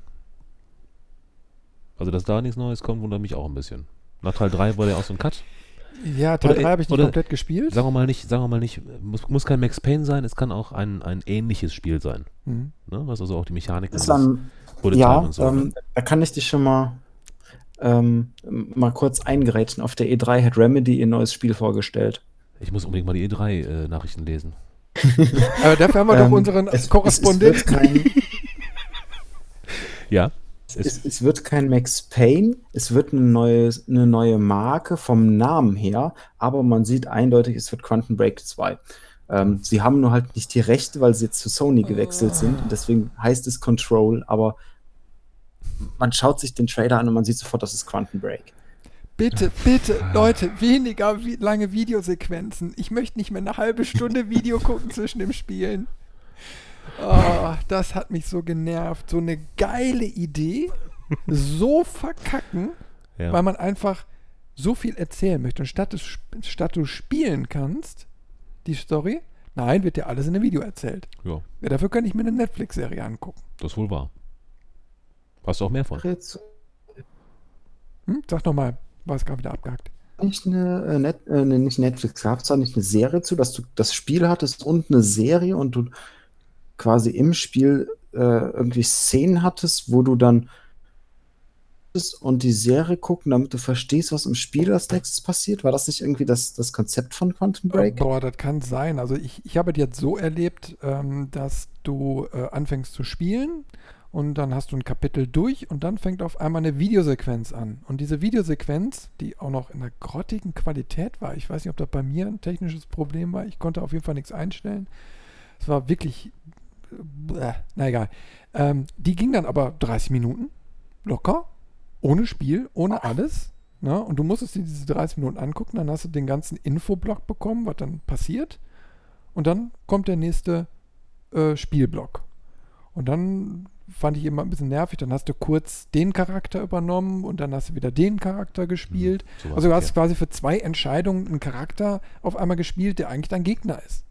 Also, dass da nichts Neues kommt, wundert mich auch ein bisschen. Nach Teil 3 wurde ja auch so ein Cut.
Ja, Teil
Oder-
3 habe ich nicht
oder-
komplett gespielt.
Sagen wir mal nicht, sagen wir mal nicht, muss, muss kein Max Payne sein, es kann auch ein, ein ähnliches Spiel sein.
Mhm.
Ne? Was also auch die Mechanik
Ist dann, ja,
so.
ähm,
ne?
da kann ich dich schon mal, ähm, mal kurz eingerätschen. Auf der E3 hat Remedy ihr neues Spiel vorgestellt.
Ich muss unbedingt mal die E3-Nachrichten lesen.
Aber dafür haben wir doch
Ähm,
unseren
es-
Korrespondenten.
Ja.
Es, es wird kein Max Payne, es wird eine neue, eine neue Marke vom Namen her, aber man sieht eindeutig, es wird Quantum Break 2. Ähm, sie haben nur halt nicht die Rechte, weil sie jetzt zu Sony gewechselt sind. Und deswegen heißt es Control, aber man schaut sich den Trailer an und man sieht sofort, das ist Quantum Break.
Bitte, bitte, Leute, weniger vi lange Videosequenzen. Ich möchte nicht mehr eine halbe Stunde Video gucken zwischen dem Spielen. Oh, das hat mich so genervt. So eine geile Idee, so verkacken,
ja.
weil man einfach so viel erzählen möchte. Und statt, es, statt du spielen kannst, die Story, nein, wird dir alles in einem Video erzählt.
ja,
Ja, dafür könnte ich mir eine Netflix-Serie angucken.
das ist wohl wahr. Hast du auch mehr von?
Jetzt
Hm? Sag nochmal, war es gerade wieder abgehakt.
nicht eine, äh, Net, äh, nicht Netflix, gab es da nicht eine Serie zu, dass du das Spiel hattest und eine Serie und du quasi im Spiel äh, irgendwie Szenen hattest, wo du dann und die Serie gucken, damit du verstehst, was im Spiel als nächstes passiert? War das nicht irgendwie das, das Konzept von Quantum Break?
Boah, das kann sein. Also ich, ich habe es jetzt so erlebt, ähm, dass du äh, anfängst zu spielen und dann hast du ein Kapitel durch und dann fängt auf einmal eine Videosequenz an. Und diese Videosequenz, die auch noch in einer grottigen Qualität war, ich weiß nicht, ob das bei mir ein technisches Problem war, ich konnte auf jeden Fall nichts einstellen. Es war wirklich, äh, na egal. Ähm, die ging dann aber 30 Minuten, locker, ohne Spiel, ohne alles. Ne? Und du musstest dir diese 30 Minuten angucken, dann hast du den ganzen Infoblock bekommen, was dann passiert. Und dann kommt der nächste äh, Spielblock. Und dann fand ich immer ein bisschen nervig. Dann hast du kurz den Charakter übernommen und dann hast du wieder den Charakter gespielt.
Sowas,
also du hast
ja.
quasi für zwei Entscheidungen einen Charakter auf einmal gespielt, der eigentlich dein Gegner ist.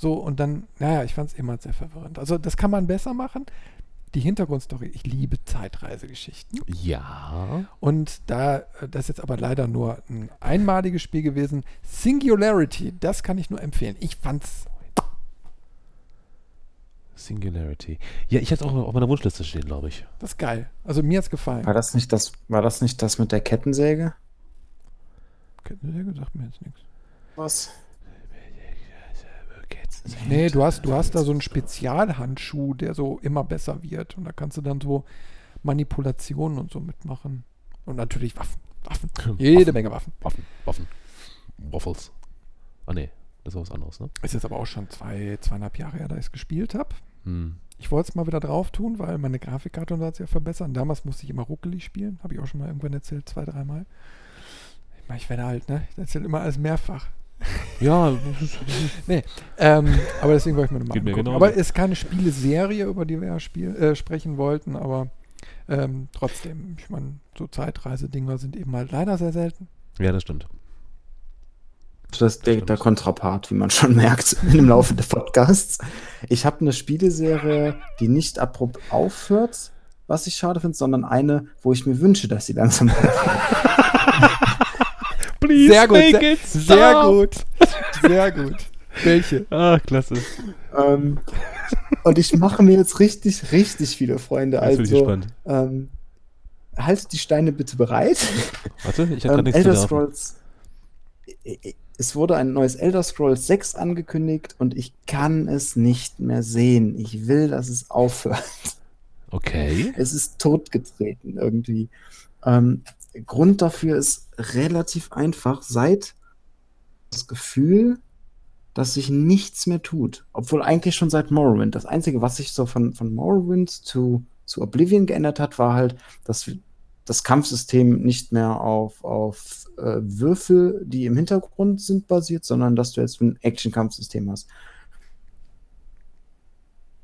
So, und dann, naja, ich fand es immer sehr verwirrend. Also das kann man besser machen. Die Hintergrundstory, ich liebe Zeitreisegeschichten.
Ja.
Und da, äh, das ist jetzt aber leider nur ein einmaliges Spiel gewesen. Singularity, das kann ich nur empfehlen. Ich fand's.
Singularity. Ja, ich hatte auch auf meiner Wunschliste stehen, glaube ich.
Das ist geil. Also mir hat's gefallen.
War das nicht das, war das nicht das mit der Kettensäge?
Der sagt mir jetzt nichts.
Was?
Nee, du hast, du hast da so einen Spezialhandschuh, der so immer besser wird. Und da kannst du dann so Manipulationen und so mitmachen. Und natürlich Waffen. Waffen. Jede
Waffen.
Menge Waffen.
Waffen, Waffen. Waffles. Ah, nee. Das ist was anderes, ne?
Ist jetzt aber auch schon zwei, zweieinhalb Jahre her, da ich es gespielt habe.
Hm.
Ich wollte es mal wieder drauf tun, weil meine Grafikkarte und so hat sich ja verbessert. Damals musste ich immer ruckelig spielen. Habe ich auch schon mal irgendwann erzählt, zwei, dreimal. Ich meine, ich werde alt, ne? Ich erzähle immer alles mehrfach.
Ja,
Ähm, aber deswegen wollte ich mir nochmal
mir
angucken. Aber es ist keine Spieleserie, über die wir ja spiel, äh, sprechen wollten, aber ähm, trotzdem, ich meine, so Zeitreisedinger sind eben halt leider sehr selten.
ja, das stimmt.
Das ist der, der Kontrapart, wie man schon (laughs) merkt im Laufe des Podcasts. Ich habe eine Spieleserie, die nicht abrupt aufhört, was ich schade finde, sondern eine, wo ich mir wünsche, dass sie langsam aufhört. (laughs)
Please
Sehr gut,
make
sehr,
it
sehr
stop.
gut. Sehr gut. Welche?
Ah, klasse.
ähm, und ich mache mir jetzt richtig, richtig viele Freunde.
Ich
Also,
gespannt.
ähm, haltet die Steine bitte bereit.
Warte, ich habe
Ähm,
gerade nichts
Elder. Scrolls. Es wurde ein neues Elder Scrolls 6 angekündigt und ich kann es nicht mehr sehen. Ich will, dass es aufhört.
Okay.
Es ist totgetreten irgendwie. Ähm, Grund dafür ist relativ einfach. Seit das Gefühl, dass sich nichts mehr tut. Obwohl eigentlich schon seit Morrowind. Das Einzige, was sich so von, von Morrowind zu, zu Oblivion geändert hat, war halt, dass das Kampfsystem nicht mehr auf, auf äh, Würfel, die im Hintergrund sind, basiert, sondern dass du jetzt ein Action-Kampfsystem hast.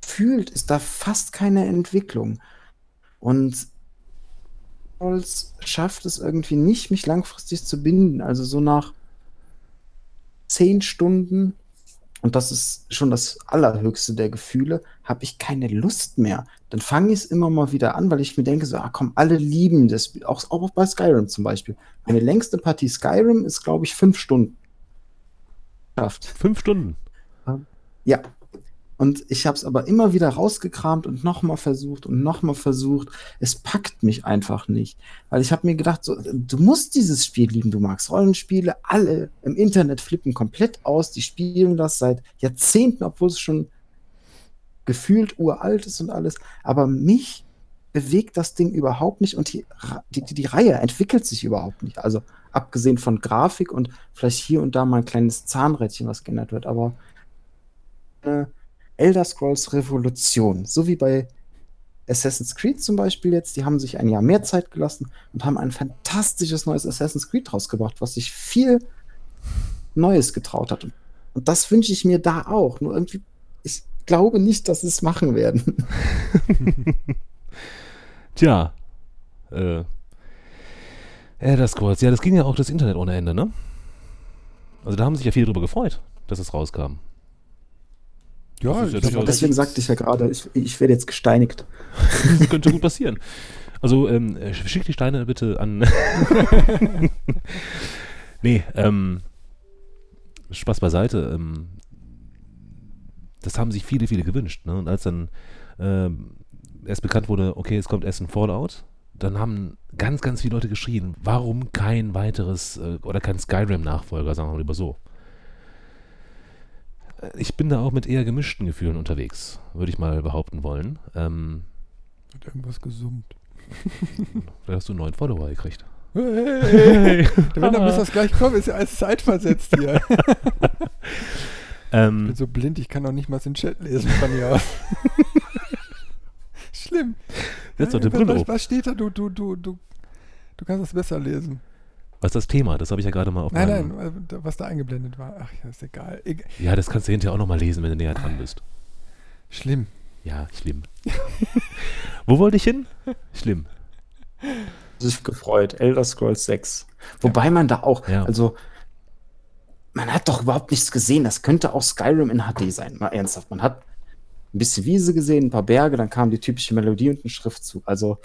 Fühlt ist da fast keine Entwicklung. Und Souls schafft es irgendwie nicht, mich langfristig zu binden. Also so nach zehn Stunden, und das ist schon das allerhöchste der Gefühle, habe ich keine Lust mehr. Dann fange ich es immer mal wieder an, weil ich mir denke, so, ah, komm, alle lieben das. Spiel. Auch, auch bei Skyrim zum Beispiel. Meine längste Partie Skyrim ist, glaube ich, fünf Stunden. Schafft.
Fünf Stunden.
Ja. Und ich habe es aber immer wieder rausgekramt und nochmal versucht und nochmal versucht. Es packt mich einfach nicht. Weil ich habe mir gedacht, so, du musst dieses Spiel lieben. Du magst Rollenspiele. Alle im Internet flippen komplett aus. Die spielen das seit Jahrzehnten, obwohl es schon gefühlt uralt ist und alles. Aber mich bewegt das Ding überhaupt nicht und die, die, die Reihe entwickelt sich überhaupt nicht. Also abgesehen von Grafik und vielleicht hier und da mal ein kleines Zahnrädchen, was geändert wird. Aber äh, Elder Scrolls Revolution, so wie bei Assassin's Creed zum Beispiel jetzt, die haben sich ein Jahr mehr Zeit gelassen und haben ein fantastisches neues Assassin's Creed rausgebracht, was sich viel Neues getraut hat. Und das wünsche ich mir da auch. Nur irgendwie, ich glaube nicht, dass sie es machen werden. (laughs)
Tja, äh, Elder Scrolls, ja, das ging ja auch das Internet ohne Ende, ne? Also da haben sich ja viele drüber gefreut, dass es rauskam.
Ja,
Das ist ja
Deswegen sagte ich ja gerade, ich, ich werde jetzt gesteinigt.
Das könnte gut passieren. Also, ähm, äh, schick die Steine bitte an. (laughs) nee, ähm, Spaß beiseite. Ähm, das haben sich viele, viele gewünscht. Ne? Und als dann ähm, erst bekannt wurde, okay, es kommt erst ein Fallout, dann haben ganz, ganz viele Leute geschrien, warum kein weiteres äh, oder kein Skyrim-Nachfolger, sagen wir mal lieber so. Äh, Ich bin da auch mit eher gemischten Gefühlen unterwegs, würde ich mal behaupten wollen. Ähm,
hat irgendwas gesummt. (laughs)
Vielleicht hast du einen neuen Follower gekriegt.
Hey, (laughs) wenn dann muss das gleich kommen, ist ja alles zeitversetzt hier. (laughs) Ich
Ähm,
bin so blind, ich kann auch nicht mal den Chat lesen von hier aus. Schlimm.
Setz doch die
was,
Brille
was,
auf.
was steht da? Du, du, du, du, du kannst das besser lesen.
Was ist das Thema? Das habe ich ja gerade mal auf
Nein,
meinem...
nein, äh, was da eingeblendet war. Ach ja, ist egal. Eg
Ja, das kannst du hinterher auch nochmal lesen, wenn du näher dran bist.
Schlimm.
Ja, schlimm. Wo wollte ich hin? Schlimm.
sich gefreut. Elder Scrolls 6. Wobei man da auch,
Ja.
also, man hat doch überhaupt nichts gesehen. Das könnte auch Skyrim in HD sein. Mal ernsthaft. Man hat ein bisschen Wiese gesehen, ein paar Berge, dann kam die typische Melodie und ein Schriftzug. Also,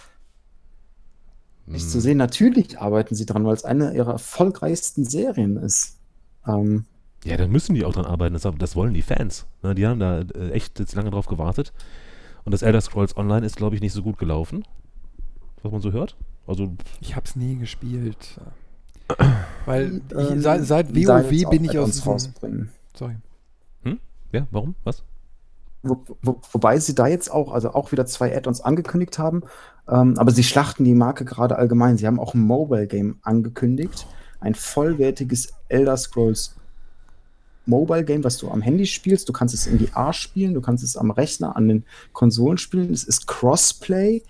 nicht
Hm.
zu sehen, natürlich arbeiten sie dran, weil es eine ihrer erfolgreichsten Serien ist. Ähm,
Ja, dann müssen die auch dran arbeiten. Das, das wollen die Fans. Ne, die haben da äh, echt jetzt lange drauf gewartet. Und das Elder Scrolls Online ist, glaube ich, nicht so gut gelaufen. Was man so hört. Also,
Ich hab's nie gespielt. (clears throat) Weil ich,
ähm,
seit, seit WoW bin ich
Add-ons
aus
rausbringen.
Sorry.
ja, warum? Was?
Wo, wo, wobei sie da jetzt auch, also auch wieder zwei Add-ons angekündigt haben, ähm, aber sie schlachten die Marke gerade allgemein. Sie haben auch ein Mobile-Game angekündigt, ein vollwertiges Elder Scrolls Mobile-Game, was du am Handy spielst. Du kannst es in die A spielen, du kannst es am Rechner, an den Konsolen spielen. Es ist Crossplay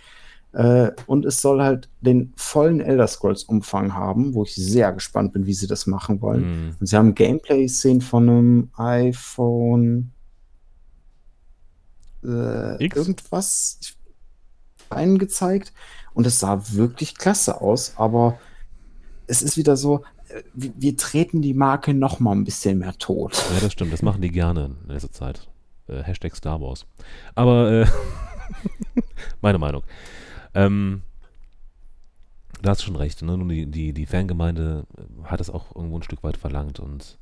äh, und es soll halt den vollen Elder Scrolls-Umfang haben, wo ich sehr gespannt bin, wie sie das machen wollen.
Hm.
Und sie haben Gameplay-Szenen von einem iPhone äh, irgendwas einen gezeigt und es sah wirklich klasse aus, aber es ist wieder so, äh, wir, wir treten die Marke noch mal ein bisschen mehr tot.
Ja, das stimmt. Das machen die gerne in letzter Zeit. Äh, Hashtag Star Wars. Aber, äh, (laughs) meine Meinung. Ähm, da hast du schon recht. Ne? Nun, die, die, die Fangemeinde hat es auch irgendwo ein Stück weit verlangt und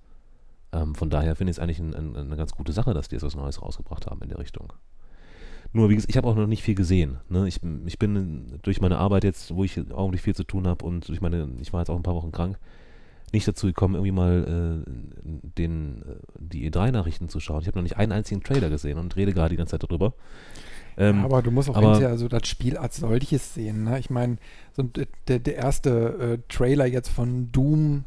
ähm, von daher finde ich es eigentlich ein, ein, eine ganz gute Sache, dass die jetzt was Neues rausgebracht haben in der Richtung. Nur, wie gesagt, ich habe auch noch nicht viel gesehen. Ne? Ich, ich bin durch meine Arbeit jetzt, wo ich ordentlich viel zu tun habe und durch meine, ich war jetzt auch ein paar Wochen krank, nicht dazu gekommen, irgendwie mal äh, den, äh, die E3-Nachrichten zu schauen. Ich habe noch nicht einen einzigen Trailer gesehen und rede gerade die ganze Zeit darüber. Ähm,
aber du musst auch
aber-
hinterher so das Spiel als solches sehen. Ne? Ich meine, so d- der, der erste äh, Trailer jetzt von Doom,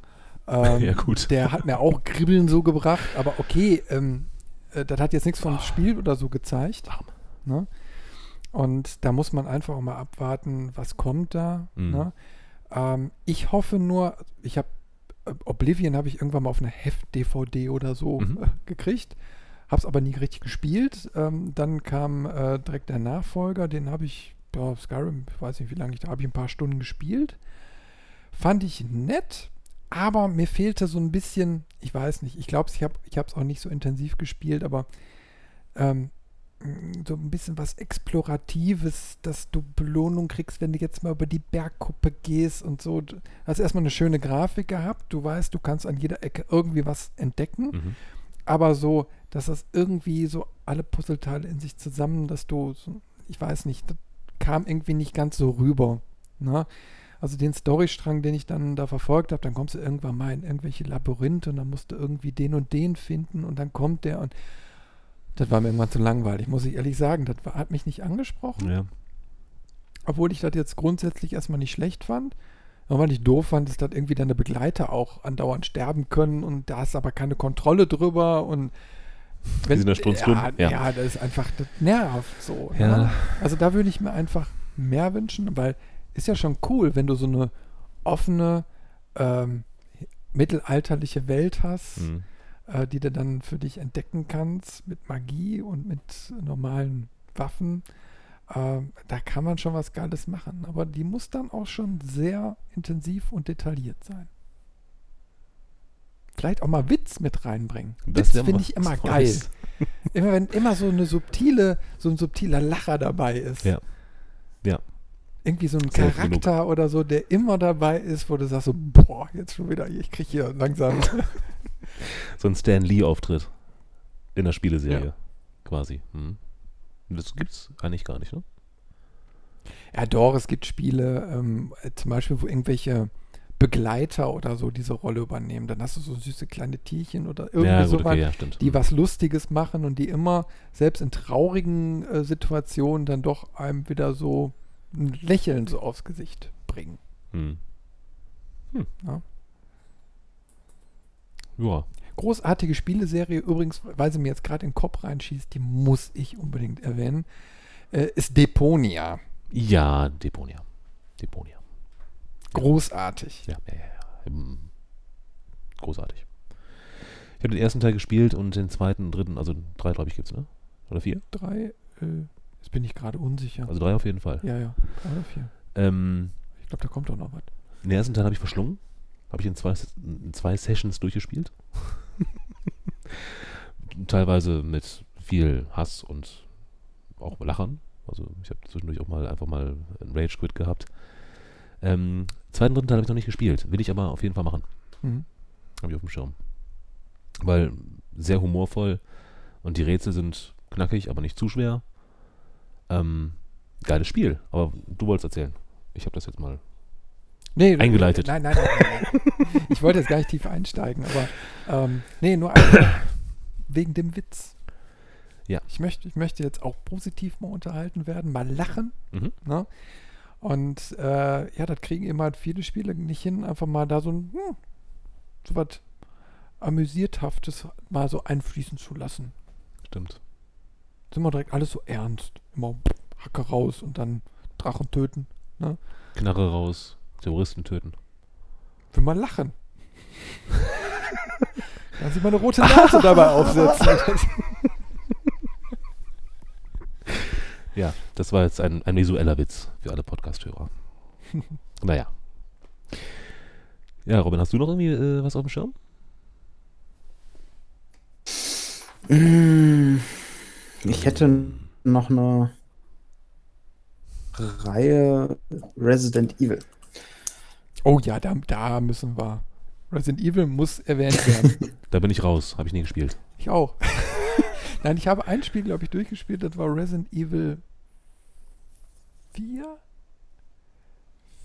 ähm, (laughs)
Ja, gut.
der hat mir auch Kribbeln so gebracht, aber okay, ähm, äh, das hat jetzt nichts vom Spiel oder so gezeigt. Ne? Und da muss man einfach auch mal abwarten, was kommt da.
Mhm.
Ne? Ähm, ich hoffe nur, ich habe Oblivion habe ich irgendwann mal auf einer Heft-DVD oder so
Mhm.
äh, gekriegt. Habe es aber nie richtig gespielt. Ähm, dann kam äh, direkt der Nachfolger, den habe ich, ja, Skyrim, ich weiß nicht, wie lange ich da habe ich ein paar Stunden gespielt. Fand ich nett, aber mir fehlte so ein bisschen, ich weiß nicht, ich glaube, ich habe es auch nicht so intensiv gespielt, aber ähm, mh, so ein bisschen was Exploratives, dass du Belohnung kriegst, wenn du jetzt mal über die Bergkuppe gehst und so. Du hast erstmal eine schöne Grafik gehabt, du weißt, du kannst an jeder Ecke irgendwie was entdecken,
Mhm.
aber so dass das irgendwie so alle Puzzleteile in sich zusammen, dass du, ich weiß nicht, das kam irgendwie nicht ganz so rüber. Ne? Also den Storystrang, den ich dann da verfolgt habe, dann kommst du irgendwann mal in irgendwelche Labyrinthe und dann musst du irgendwie den und den finden und dann kommt der und das war mir irgendwann zu langweilig, muss ich ehrlich sagen. Das war, hat mich nicht angesprochen,
Ja.
obwohl ich das jetzt grundsätzlich erstmal nicht schlecht fand. Und weil ich doof fand, ist, dass irgendwie deine Begleiter auch andauernd sterben können und da ist aber keine Kontrolle drüber und
Die sind
ja,
ja.
ja. das ist einfach, das nervt so.
Ja.
Ne? Also da würde ich mir einfach mehr wünschen, weil ist ja schon cool, wenn du so eine offene, ähm, mittelalterliche Welt hast,
Mhm.
äh, die du dann für dich entdecken kannst mit Magie und mit normalen Waffen. Ähm, da kann man schon was Geiles machen, aber die muss dann auch schon sehr intensiv und detailliert sein. Vielleicht auch mal Witz mit reinbringen.
Das
Witz finde ich immer geil.
Neues.
Immer wenn immer so eine subtile, so ein subtiler Lacher dabei ist.
Ja. Ja.
Irgendwie so ein Charakter oder so, der immer dabei ist, wo du sagst so, boah, jetzt schon wieder, ich krieg hier langsam. (laughs)
So ein Stan Lee-Auftritt in der Spieleserie. Quasi. Mhm. Das gibt's eigentlich gar nicht, ne?
Ja, doch, es gibt Spiele, ähm, äh, zum Beispiel, wo irgendwelche Begleiter oder so diese Rolle übernehmen. Dann hast du so süße kleine Tierchen oder irgendwie
ja, gut,
sowas,
okay, ja, stimmt.
die was Lustiges machen und die immer, selbst in traurigen äh, Situationen, dann doch einem wieder so ein Lächeln so aufs Gesicht bringen.
Mhm.
Ja.
Ja.
Großartige Spieleserie, übrigens, weil sie mir jetzt gerade in den Kopf reinschießt, die muss ich unbedingt erwähnen, äh, ist Deponia.
Ja, Deponia. Deponia.
Großartig.
Ja, ja, ja. Ähm, Großartig. Ich habe den ersten Teil gespielt und den zweiten, dritten, also drei, glaube ich, gibt's, ne? Oder vier?
Drei, äh, jetzt bin ich gerade unsicher.
Also drei auf jeden Fall.
ja, ja, drei oder vier.
Ähm,
Ich glaube, da kommt doch noch was.
den ersten Teil habe ich verschlungen. Habe ich in zwei, in zwei Sessions durchgespielt. (laughs) Teilweise mit viel Hass und auch Lachern. Also ich habe zwischendurch auch mal einfach mal einen Rage Quit gehabt. Ähm, zweiten, dritten Teil habe ich noch nicht gespielt. Will ich aber auf jeden Fall machen.
Mhm.
Habe ich auf dem Schirm. Weil sehr humorvoll und die Rätsel sind knackig, aber nicht zu schwer. Ähm, geiles Spiel. Aber du wolltest erzählen. Ich habe das jetzt mal.
Nee,
Eingeleitet.
Nein, nein, nein. nein, ich wollte jetzt gar nicht tief einsteigen, aber ähm, nee, nur wegen dem Witz.
Ja.
Ich möchte, ich möchte jetzt auch positiv mal unterhalten werden, mal lachen.
Mhm.
Ne? Und äh, ja, das kriegen immer halt viele Spiele nicht hin, einfach mal da so ein hm, so was Amüsierthaftes mal so einfließen zu lassen.
Stimmt.
Ist immer direkt alles so ernst. Immer Hacke raus und dann Drachen töten.
Knarre raus, Terroristen töten.
Will mal lachen. (laughs) Kann sich mal eine rote Nase dabei aufsetzen. (laughs)
Ja, das war jetzt ein, ein visueller Witz für alle Podcast-Hörer. (laughs) naja. Ja, Robin, hast du noch irgendwie äh, was auf dem Schirm?
Mm, Ich hätte noch eine Reihe Resident Evil.
oh ja, da, da müssen wir. Resident Evil muss erwähnt werden. (laughs)
Da bin ich raus, habe ich nie gespielt.
ich auch. (laughs) Nein, ich habe ein Spiel, glaube ich, durchgespielt. Das war Resident Evil 4?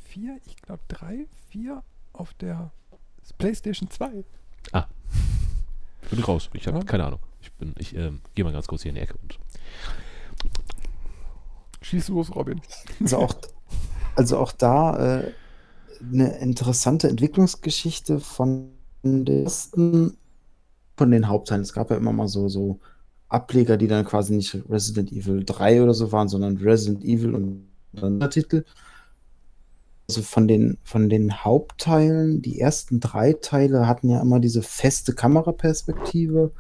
4? Ich glaube 3, 4 auf der PlayStation 2.
Bin ich raus. Ich habe
Ja.
keine Ahnung. Ich bin, ich ähm, gehe mal ganz kurz hier in die Ecke und
Schieß los, Robin.
Also auch, also auch da äh, eine interessante Entwicklungsgeschichte von den ersten, von den Hauptteilen. Es gab ja immer mal so, so Ableger, die dann quasi nicht Resident Evil 3 oder so waren, sondern Resident Evil und dann der Titel. Also von den, von den Hauptteilen, die ersten drei Teile hatten ja immer diese feste Kameraperspektive.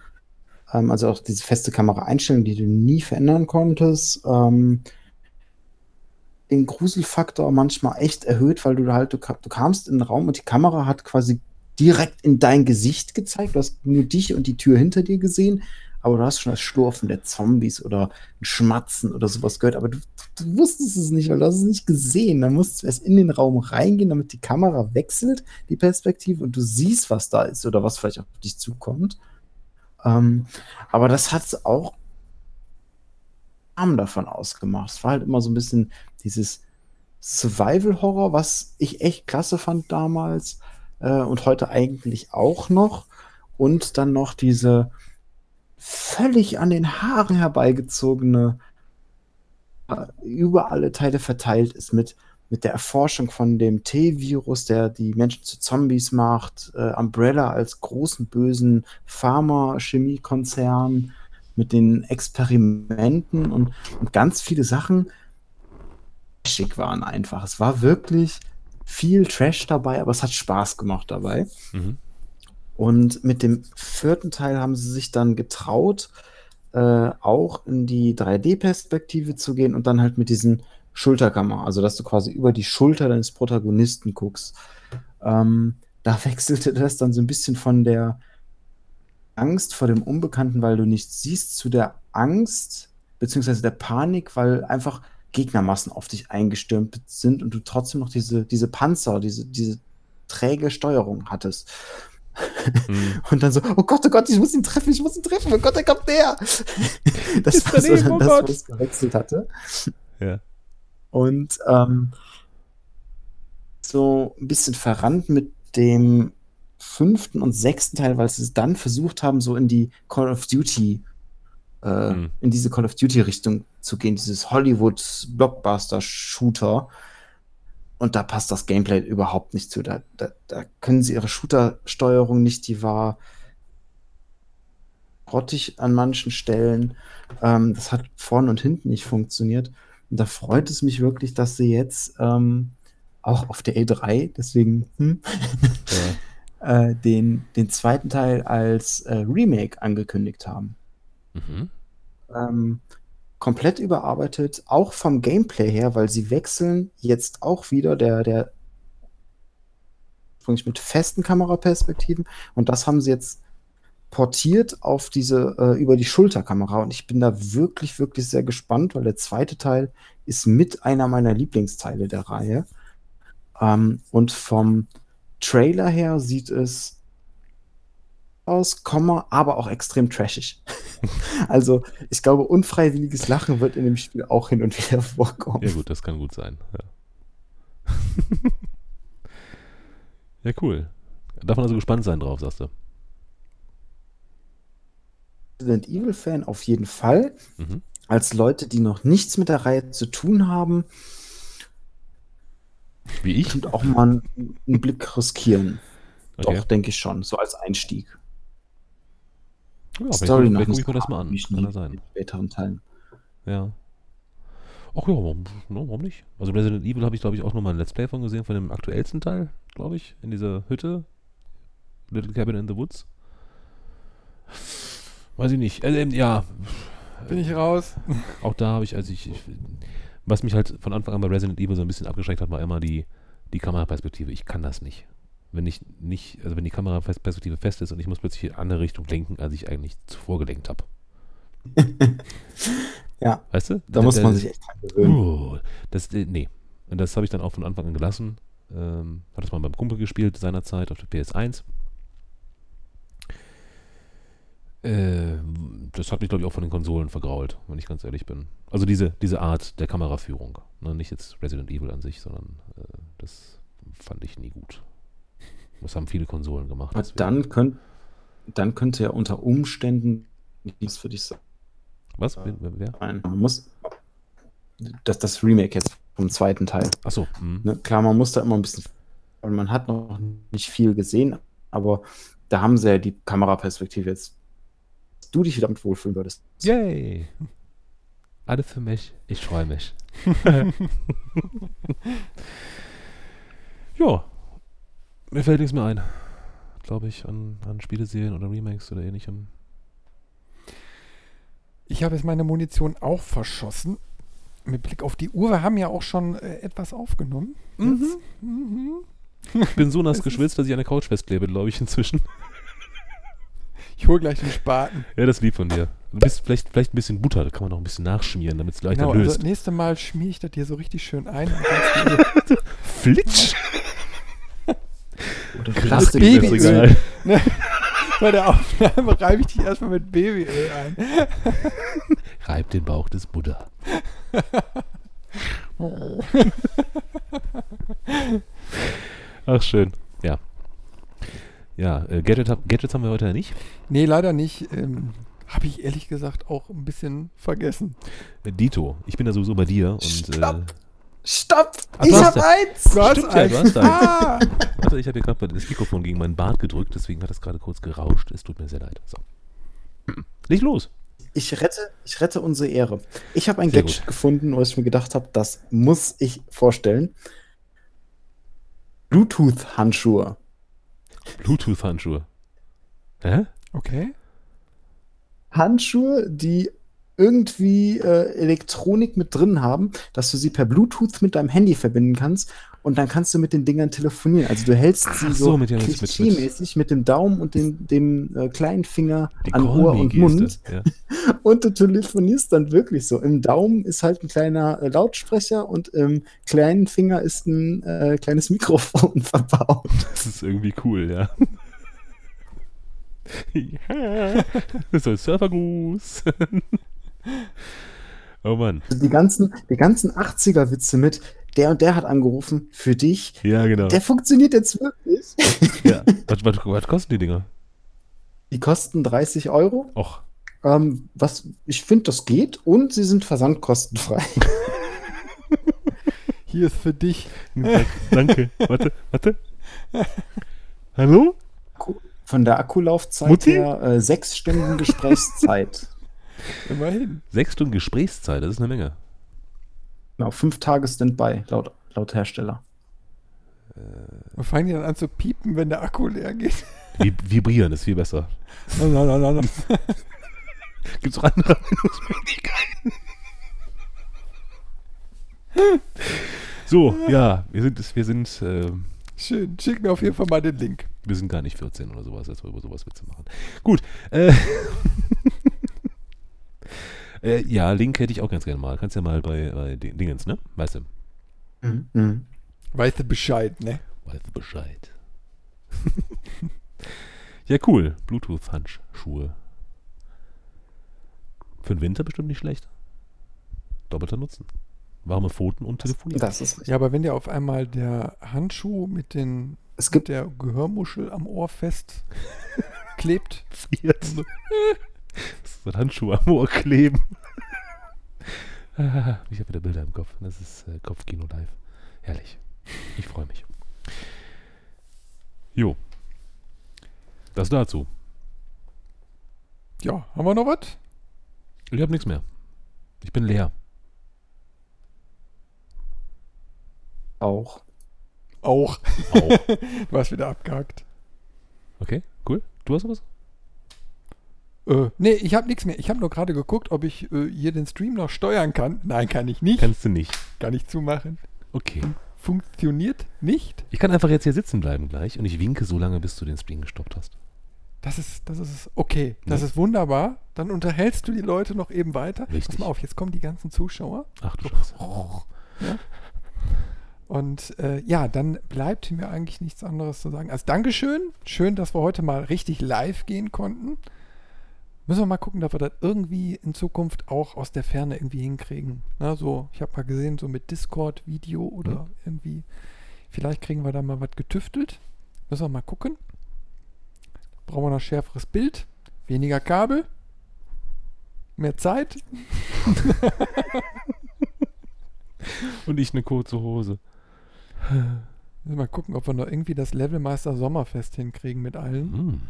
Ähm, also auch diese feste Kameraeinstellung, die du nie verändern konntest. Ähm, den Gruselfaktor manchmal echt erhöht, weil du halt, du, du kamst in den Raum und die Kamera hat quasi direkt in dein Gesicht gezeigt. Du hast nur dich und die Tür hinter dir gesehen, aber du hast schon das Schlurfen der Zombies oder ein Schmatzen oder sowas gehört, aber du, du wusstest es nicht, weil du hast es nicht gesehen. Dann musst du erst in den Raum reingehen, damit die Kamera wechselt, die Perspektive, und du siehst, was da ist oder was vielleicht auf dich zukommt. Ähm, aber das hat es auch davon ausgemacht. Es war halt immer so ein bisschen dieses Survival-Horror, was ich echt klasse fand damals äh, und heute eigentlich auch noch. Und dann noch diese völlig an den Haaren herbeigezogene, äh, über alle Teile verteilt ist mit, mit der Erforschung von dem T-Virus, der die Menschen zu Zombies macht, äh, Umbrella als großen bösen Pharma-Chemiekonzern mit den Experimenten und, und ganz viele Sachen schick waren einfach. Es war wirklich viel Trash dabei, aber es hat Spaß gemacht dabei.
Mhm.
Und mit dem vierten Teil haben sie sich dann getraut, äh, auch in die 3D-Perspektive zu gehen und dann halt mit diesen Schulterkamera, also dass du quasi über die Schulter deines Protagonisten guckst. Ähm, da (laughs) wechselte das dann so ein bisschen von der Angst vor dem Unbekannten, weil du nichts siehst, zu der Angst beziehungsweise der Panik, weil einfach Gegnermassen auf dich eingestürmt sind und du trotzdem noch diese, diese Panzer, diese, diese träge Steuerung hattest.
Mhm.
Und dann so, oh Gott, oh Gott, ich muss ihn treffen, ich muss ihn treffen, oh Gott, er kommt näher. (laughs) Das
Ist
war so
daneben, oh
das,
Gott.
wo es gewechselt hatte.
Ja.
Und ähm, so ein bisschen verrannt mit dem fünften und sechsten Teil, weil sie es dann versucht haben, so in die Call of Duty, äh,
Mhm.
in diese Call of Duty-Richtung zu gehen, dieses Hollywood-Blockbuster-Shooter. Und da passt das Gameplay überhaupt nicht zu. Da, da, da können sie ihre Shooter-Steuerung nicht, die war grottig an manchen Stellen. Ähm, das hat vorne und hinten nicht funktioniert. Und da freut es mich wirklich, dass sie jetzt ähm, auch auf der E3, deswegen hm,
ja. (laughs)
äh, den, den zweiten Teil als äh, Remake angekündigt haben.
Mhm.
Ähm, komplett überarbeitet, auch vom Gameplay her, weil sie wechseln jetzt auch wieder der, der mit festen Kameraperspektiven und das haben sie jetzt portiert auf diese äh, über die Schulterkamera und ich bin da wirklich, wirklich sehr gespannt, weil der zweite Teil ist mit einer meiner Lieblingsteile der Reihe. Ähm, und vom Trailer her sieht es aus, Komma, aber auch extrem trashig. (laughs) also, ich glaube, unfreiwilliges Lachen wird in dem Spiel auch hin und wieder vorkommen.
Ja, gut, das kann gut sein. Ja, (laughs) ja cool. Darf man also gespannt sein drauf, sagst du?
Resident Evil-Fan auf jeden Fall.
Mhm.
Als Leute, die noch nichts mit der Reihe zu tun haben,
Wie ich?
und auch mal einen, einen Blick riskieren.
Okay.
Doch, denke ich schon. So als Einstieg.
Ja,
Story noch nicht
ich mir das mal an. Kann ja sein.
in späteren Teilen.
Ja. Ach ja, warum, no, warum nicht? Also Resident Evil habe ich, glaube ich, auch noch mal ein Let's Play von gesehen, von dem aktuellsten Teil, glaube ich, in dieser Hütte. Little Cabin in the Woods. Weiß ich nicht. Also, ähm, ja,
Bin ich raus? (laughs)
auch da habe ich, also ich, ich, was mich halt von Anfang an bei Resident Evil so ein bisschen abgeschreckt hat, war immer die, die Kameraperspektive. Ich kann das nicht. Wenn ich nicht, also wenn die Kameraperspektive fest ist und ich muss plötzlich in eine andere Richtung lenken, als ich eigentlich zuvor gelenkt habe. (laughs)
Ja,
Weißt du?
da muss man sich echt dran gewöhnen.
Uh, das, äh, nee. Und das habe ich dann auch von Anfang an gelassen. Ähm, hat das mal beim Kumpel gespielt seinerzeit auf der PS1. Äh, das hat mich, glaube ich, auch von den Konsolen vergrault, wenn ich ganz ehrlich bin. Also diese, diese Art der Kameraführung. Ne? Nicht jetzt Resident Evil an sich, sondern äh, das fand ich nie gut. Das haben viele Konsolen gemacht.
Aber dann, könnt, dann könnte ja unter Umständen nichts für dich sein.
Was? Wer? wer?
Man muss das, das Remake jetzt vom zweiten Teil.
Achso. Mhm.
Ne? Klar, man muss da immer ein bisschen, weil man hat noch nicht viel gesehen, aber da haben sie ja die Kameraperspektive jetzt, dass du dich wieder damit wohlfühlen würdest.
Yay! Alle für mich. Ich freue mich. (laughs) (laughs) ja. Mir fällt nichts mehr ein. Glaube ich, an, an Spieleserien oder Remakes oder ähnlichem.
Ich habe jetzt meine Munition auch verschossen. Mit Blick auf die Uhr. Wir haben ja auch schon äh, etwas aufgenommen.
Mhm.
Jetzt. Mhm.
Ich bin so nass geschwitzt, dass ich an der Couch festklebe, glaube ich, inzwischen.
Ich hole gleich den Spaten.
Ja, das ist lieb von dir. Du bist vielleicht, vielleicht ein bisschen Butter, da kann man noch ein bisschen nachschmieren, damit es leichter
Genau, also
löst.
nächste Mal schmier ich das dir so richtig schön ein. (laughs)
Flitsch! (laughs) (laughs)
Oder
Krass,
Babyöl. (laughs) Ne? Bei der Aufnahme reibe ich dich erstmal mit Babyöl ein. (laughs)
Reib den Bauch des Buddha. Ach, schön. Ja. Ja, äh, Gadget, Gadgets haben wir heute ja nicht.
Nee, leider nicht. Ähm, Habe ich ehrlich gesagt auch ein bisschen vergessen.
Äh, Dito, ich bin ja sowieso bei dir und. Äh,
Stopp!
Ach,
ich hab eins!
Du hast
Stimmt ja, du
eins.
hast eins.
Ah!
warte, ich habe hier gerade das Mikrofon gegen meinen Bart gedrückt, deswegen hat es gerade kurz gerauscht. Es tut mir sehr leid. So. Leg los.
Ich rette, ich rette unsere Ehre. Ich habe ein
Sehr
Gadget
gut.
gefunden, wo ich mir gedacht habe, das muss ich vorstellen. Bluetooth-Handschuhe.
Bluetooth-Handschuhe. Hä?
Okay.
Handschuhe, die irgendwie äh, Elektronik mit drin haben, dass du sie per Bluetooth mit deinem Handy verbinden kannst und dann kannst du mit den Dingern telefonieren. Also du hältst sie
Ach
so,
so, mit dem- mit- mit
dem Daumen und dem, dem äh, kleinen Finger
Die
an Ohr und Mund
Ja. (laughs)
und du telefonierst dann wirklich so. Im Daumen ist halt ein kleiner äh, Lautsprecher und im kleinen Finger ist ein äh, kleines Mikrofon (laughs) verbaut.
Das ist irgendwie cool, ja. (laughs) ja. Das ist ein Surfergruß. Oh Mann.
Also die ganzen, die ganzen 80er-Witze mit, der und der hat angerufen für dich.
Ja, genau.
Der funktioniert jetzt wirklich. (laughs)
Ja. Was, was, was kosten die Dinger?
Die kosten 30 Euro.
Och.
Ähm, was ich finde, das geht und sie sind versandkostenfrei. (laughs)
Hier ist für dich.
Danke. Warte, warte. Hallo?
Von der Akkulaufzeit
Mutti?
her äh, sechs Stunden Gesprächszeit. (laughs)
Immerhin.
Sechs Stunden Gesprächszeit, das ist eine Menge.
Genau, fünf Tage Standby, laut, laut Hersteller.
Wir fangen die dann an zu piepen, wenn der Akku leer geht.
Vib vibrieren ist viel besser.
Na, na, na, na. (laughs)
Gibt es auch andere Anwendungsmöglichkeiten? so, ja, wir sind, wir sind, ähm,
Schön. Schick mir auf jeden Fall mal den Link.
wir sind gar nicht 14 oder sowas, als wir über sowas Witze machen. Gut. Äh, (laughs) äh, ja, Link hätte ich auch ganz gerne mal. Kannst ja mal bei, bei Ding- Dingens, ne? Weißt du?
Mhm.
Weißt du Bescheid, ne?
Weißt du Bescheid. (laughs) ja, cool. Bluetooth-Handschuhe. Für den Winter bestimmt nicht schlecht. Doppelter Nutzen. Warme Pfoten und telefonieren.
Das ist richtig.
Ja, aber wenn dir auf einmal der Handschuh mit, den,
Es
mit
gibt
der Gehörmuschel am Ohr fest (laughs) klebt, (laughs)
friert. So ein Handschuh am Ohr kleben. Ah, (laughs) ich habe wieder Bilder im Kopf. Das ist äh, Kopfkino live. Herrlich. Ich freue mich. Jo. Das dazu.
ja, haben wir noch was?
Ich habe nichts mehr. Ich bin leer.
auch.
Auch.
Auch. (laughs)
Du hast wieder abgehakt.
Okay, cool. Du hast was?
Äh, nee, ich habe nichts mehr. Ich habe nur gerade geguckt, ob ich äh, hier den Stream noch steuern kann. Nein, kann ich nicht.
Kannst du nicht.
Kann ich zumachen.
Okay.
Funktioniert nicht.
Ich kann einfach jetzt hier sitzen bleiben gleich und ich winke so lange, bis du den Stream gestoppt hast.
Das ist, das ist okay. Das
Ja.
ist wunderbar. Dann unterhältst du die Leute noch eben weiter.
Richtig.
Pass mal auf, jetzt kommen die ganzen Zuschauer.
Ach du Scheiße.
Und äh, ja, dann bleibt mir eigentlich nichts anderes zu sagen als Dankeschön. Schön, dass wir heute mal richtig live gehen konnten. Müssen wir mal gucken, dass wir das irgendwie in Zukunft auch aus der Ferne irgendwie hinkriegen. Na, so, ich habe mal gesehen, so mit Discord-Video oder
Mhm.
irgendwie. Vielleicht kriegen wir da mal was getüftelt. Müssen wir mal gucken. Brauchen wir noch schärferes Bild, weniger Kabel, mehr Zeit. (laughs)
Und ich eine kurze Hose.
Müssen wir mal gucken, ob wir noch irgendwie das Levelmeister Sommerfest hinkriegen mit allen.
Mm.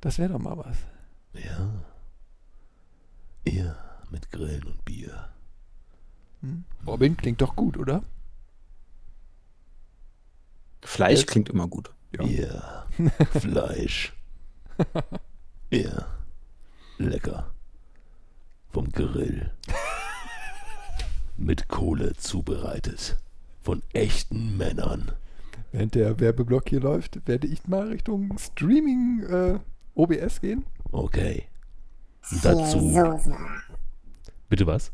Das wäre doch mal was.
Ja. Ja, mit Grillen und Bier.
Hm? Robin klingt doch gut, oder?
Fleisch
Jetzt-
klingt immer gut.
Ja.
Bier. (laughs) Fleisch. Ja. Lecker. Vom Grill. Mit Kohle zubereitet. Von echten Männern.
Während der Werbeblock hier läuft, werde ich mal Richtung Streaming äh, OBS gehen.
Okay. Dazu.
Soße.
Bitte was?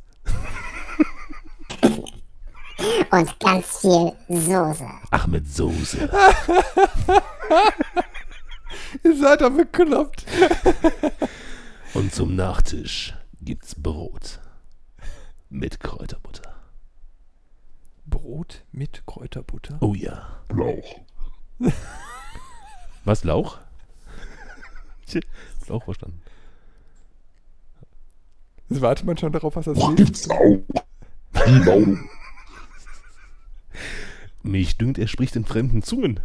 Und ganz viel Soße.
Ach, mit Soße. (laughs)
Ihr seid doch bekloppt.
Und zum Nachtisch gibt's Brot. Mit Kräuterbutter.
Brot mit Kräuterbutter.
Oh ja. Lauch. Was, Lauch? (laughs) Lauch verstanden.
Jetzt wartet man schon darauf, was das ist.
Mich dünkt, er spricht in fremden Zungen.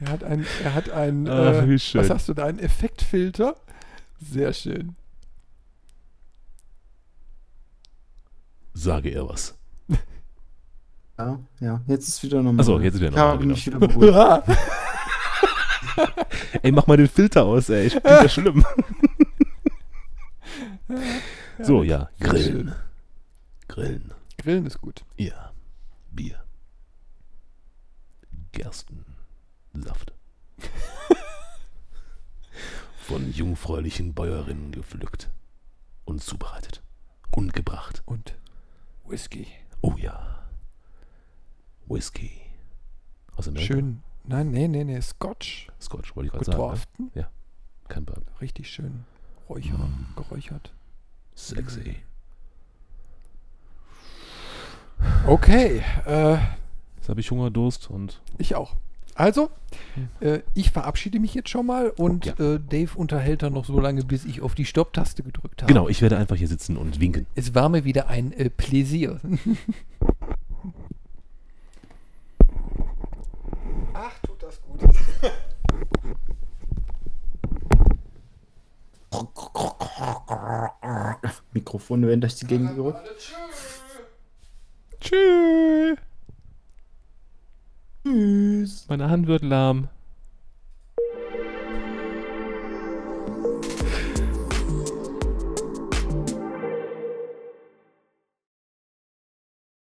Er hat ein, er hat ein,
Ach, wie
äh,
schön.
was sagst du da, einen Effektfilter? Sehr schön.
Sage er was.
Ja, ja, jetzt ist wieder normal.
Achso, jetzt ist wieder
Ich
normal,
habe
genau.
mich wieder beruhigt. (laughs) (laughs)
Ey, mach mal den Filter aus, ey. Ich bin ja (laughs) schlimm. so, ja. Grillen. Grillen.
Grillen ist gut.
Ja. Bier. Gerstensaft. (laughs) Von jungfräulichen Bäuerinnen gepflückt und zubereitet und gebracht.
Und Whisky.
Oh ja. Whisky. Aus Amerika.
Schön. Nein, nee, nee, nee, Scotch.
Scotch, wollte ich gerade sagen.
Getorften.
Ne? Kein Bourbon.
Richtig schön räucher,
Mm.
geräuchert.
Sexy.
Okay, äh,
Jetzt habe ich Hunger, Durst und
ich auch. Also, äh, ich verabschiede mich jetzt schon mal und
Ja.
äh, Dave unterhält dann noch so lange, bis ich auf die Stopptaste gedrückt habe.
Genau, ich werde einfach hier sitzen und winken.
Es war mir wieder ein äh, Pläsier. (laughs) Das gut.
Mikrofon werden durch die Gegend gerückt.
Tschüss.
Tschüss.
Meine Hand wird lahm.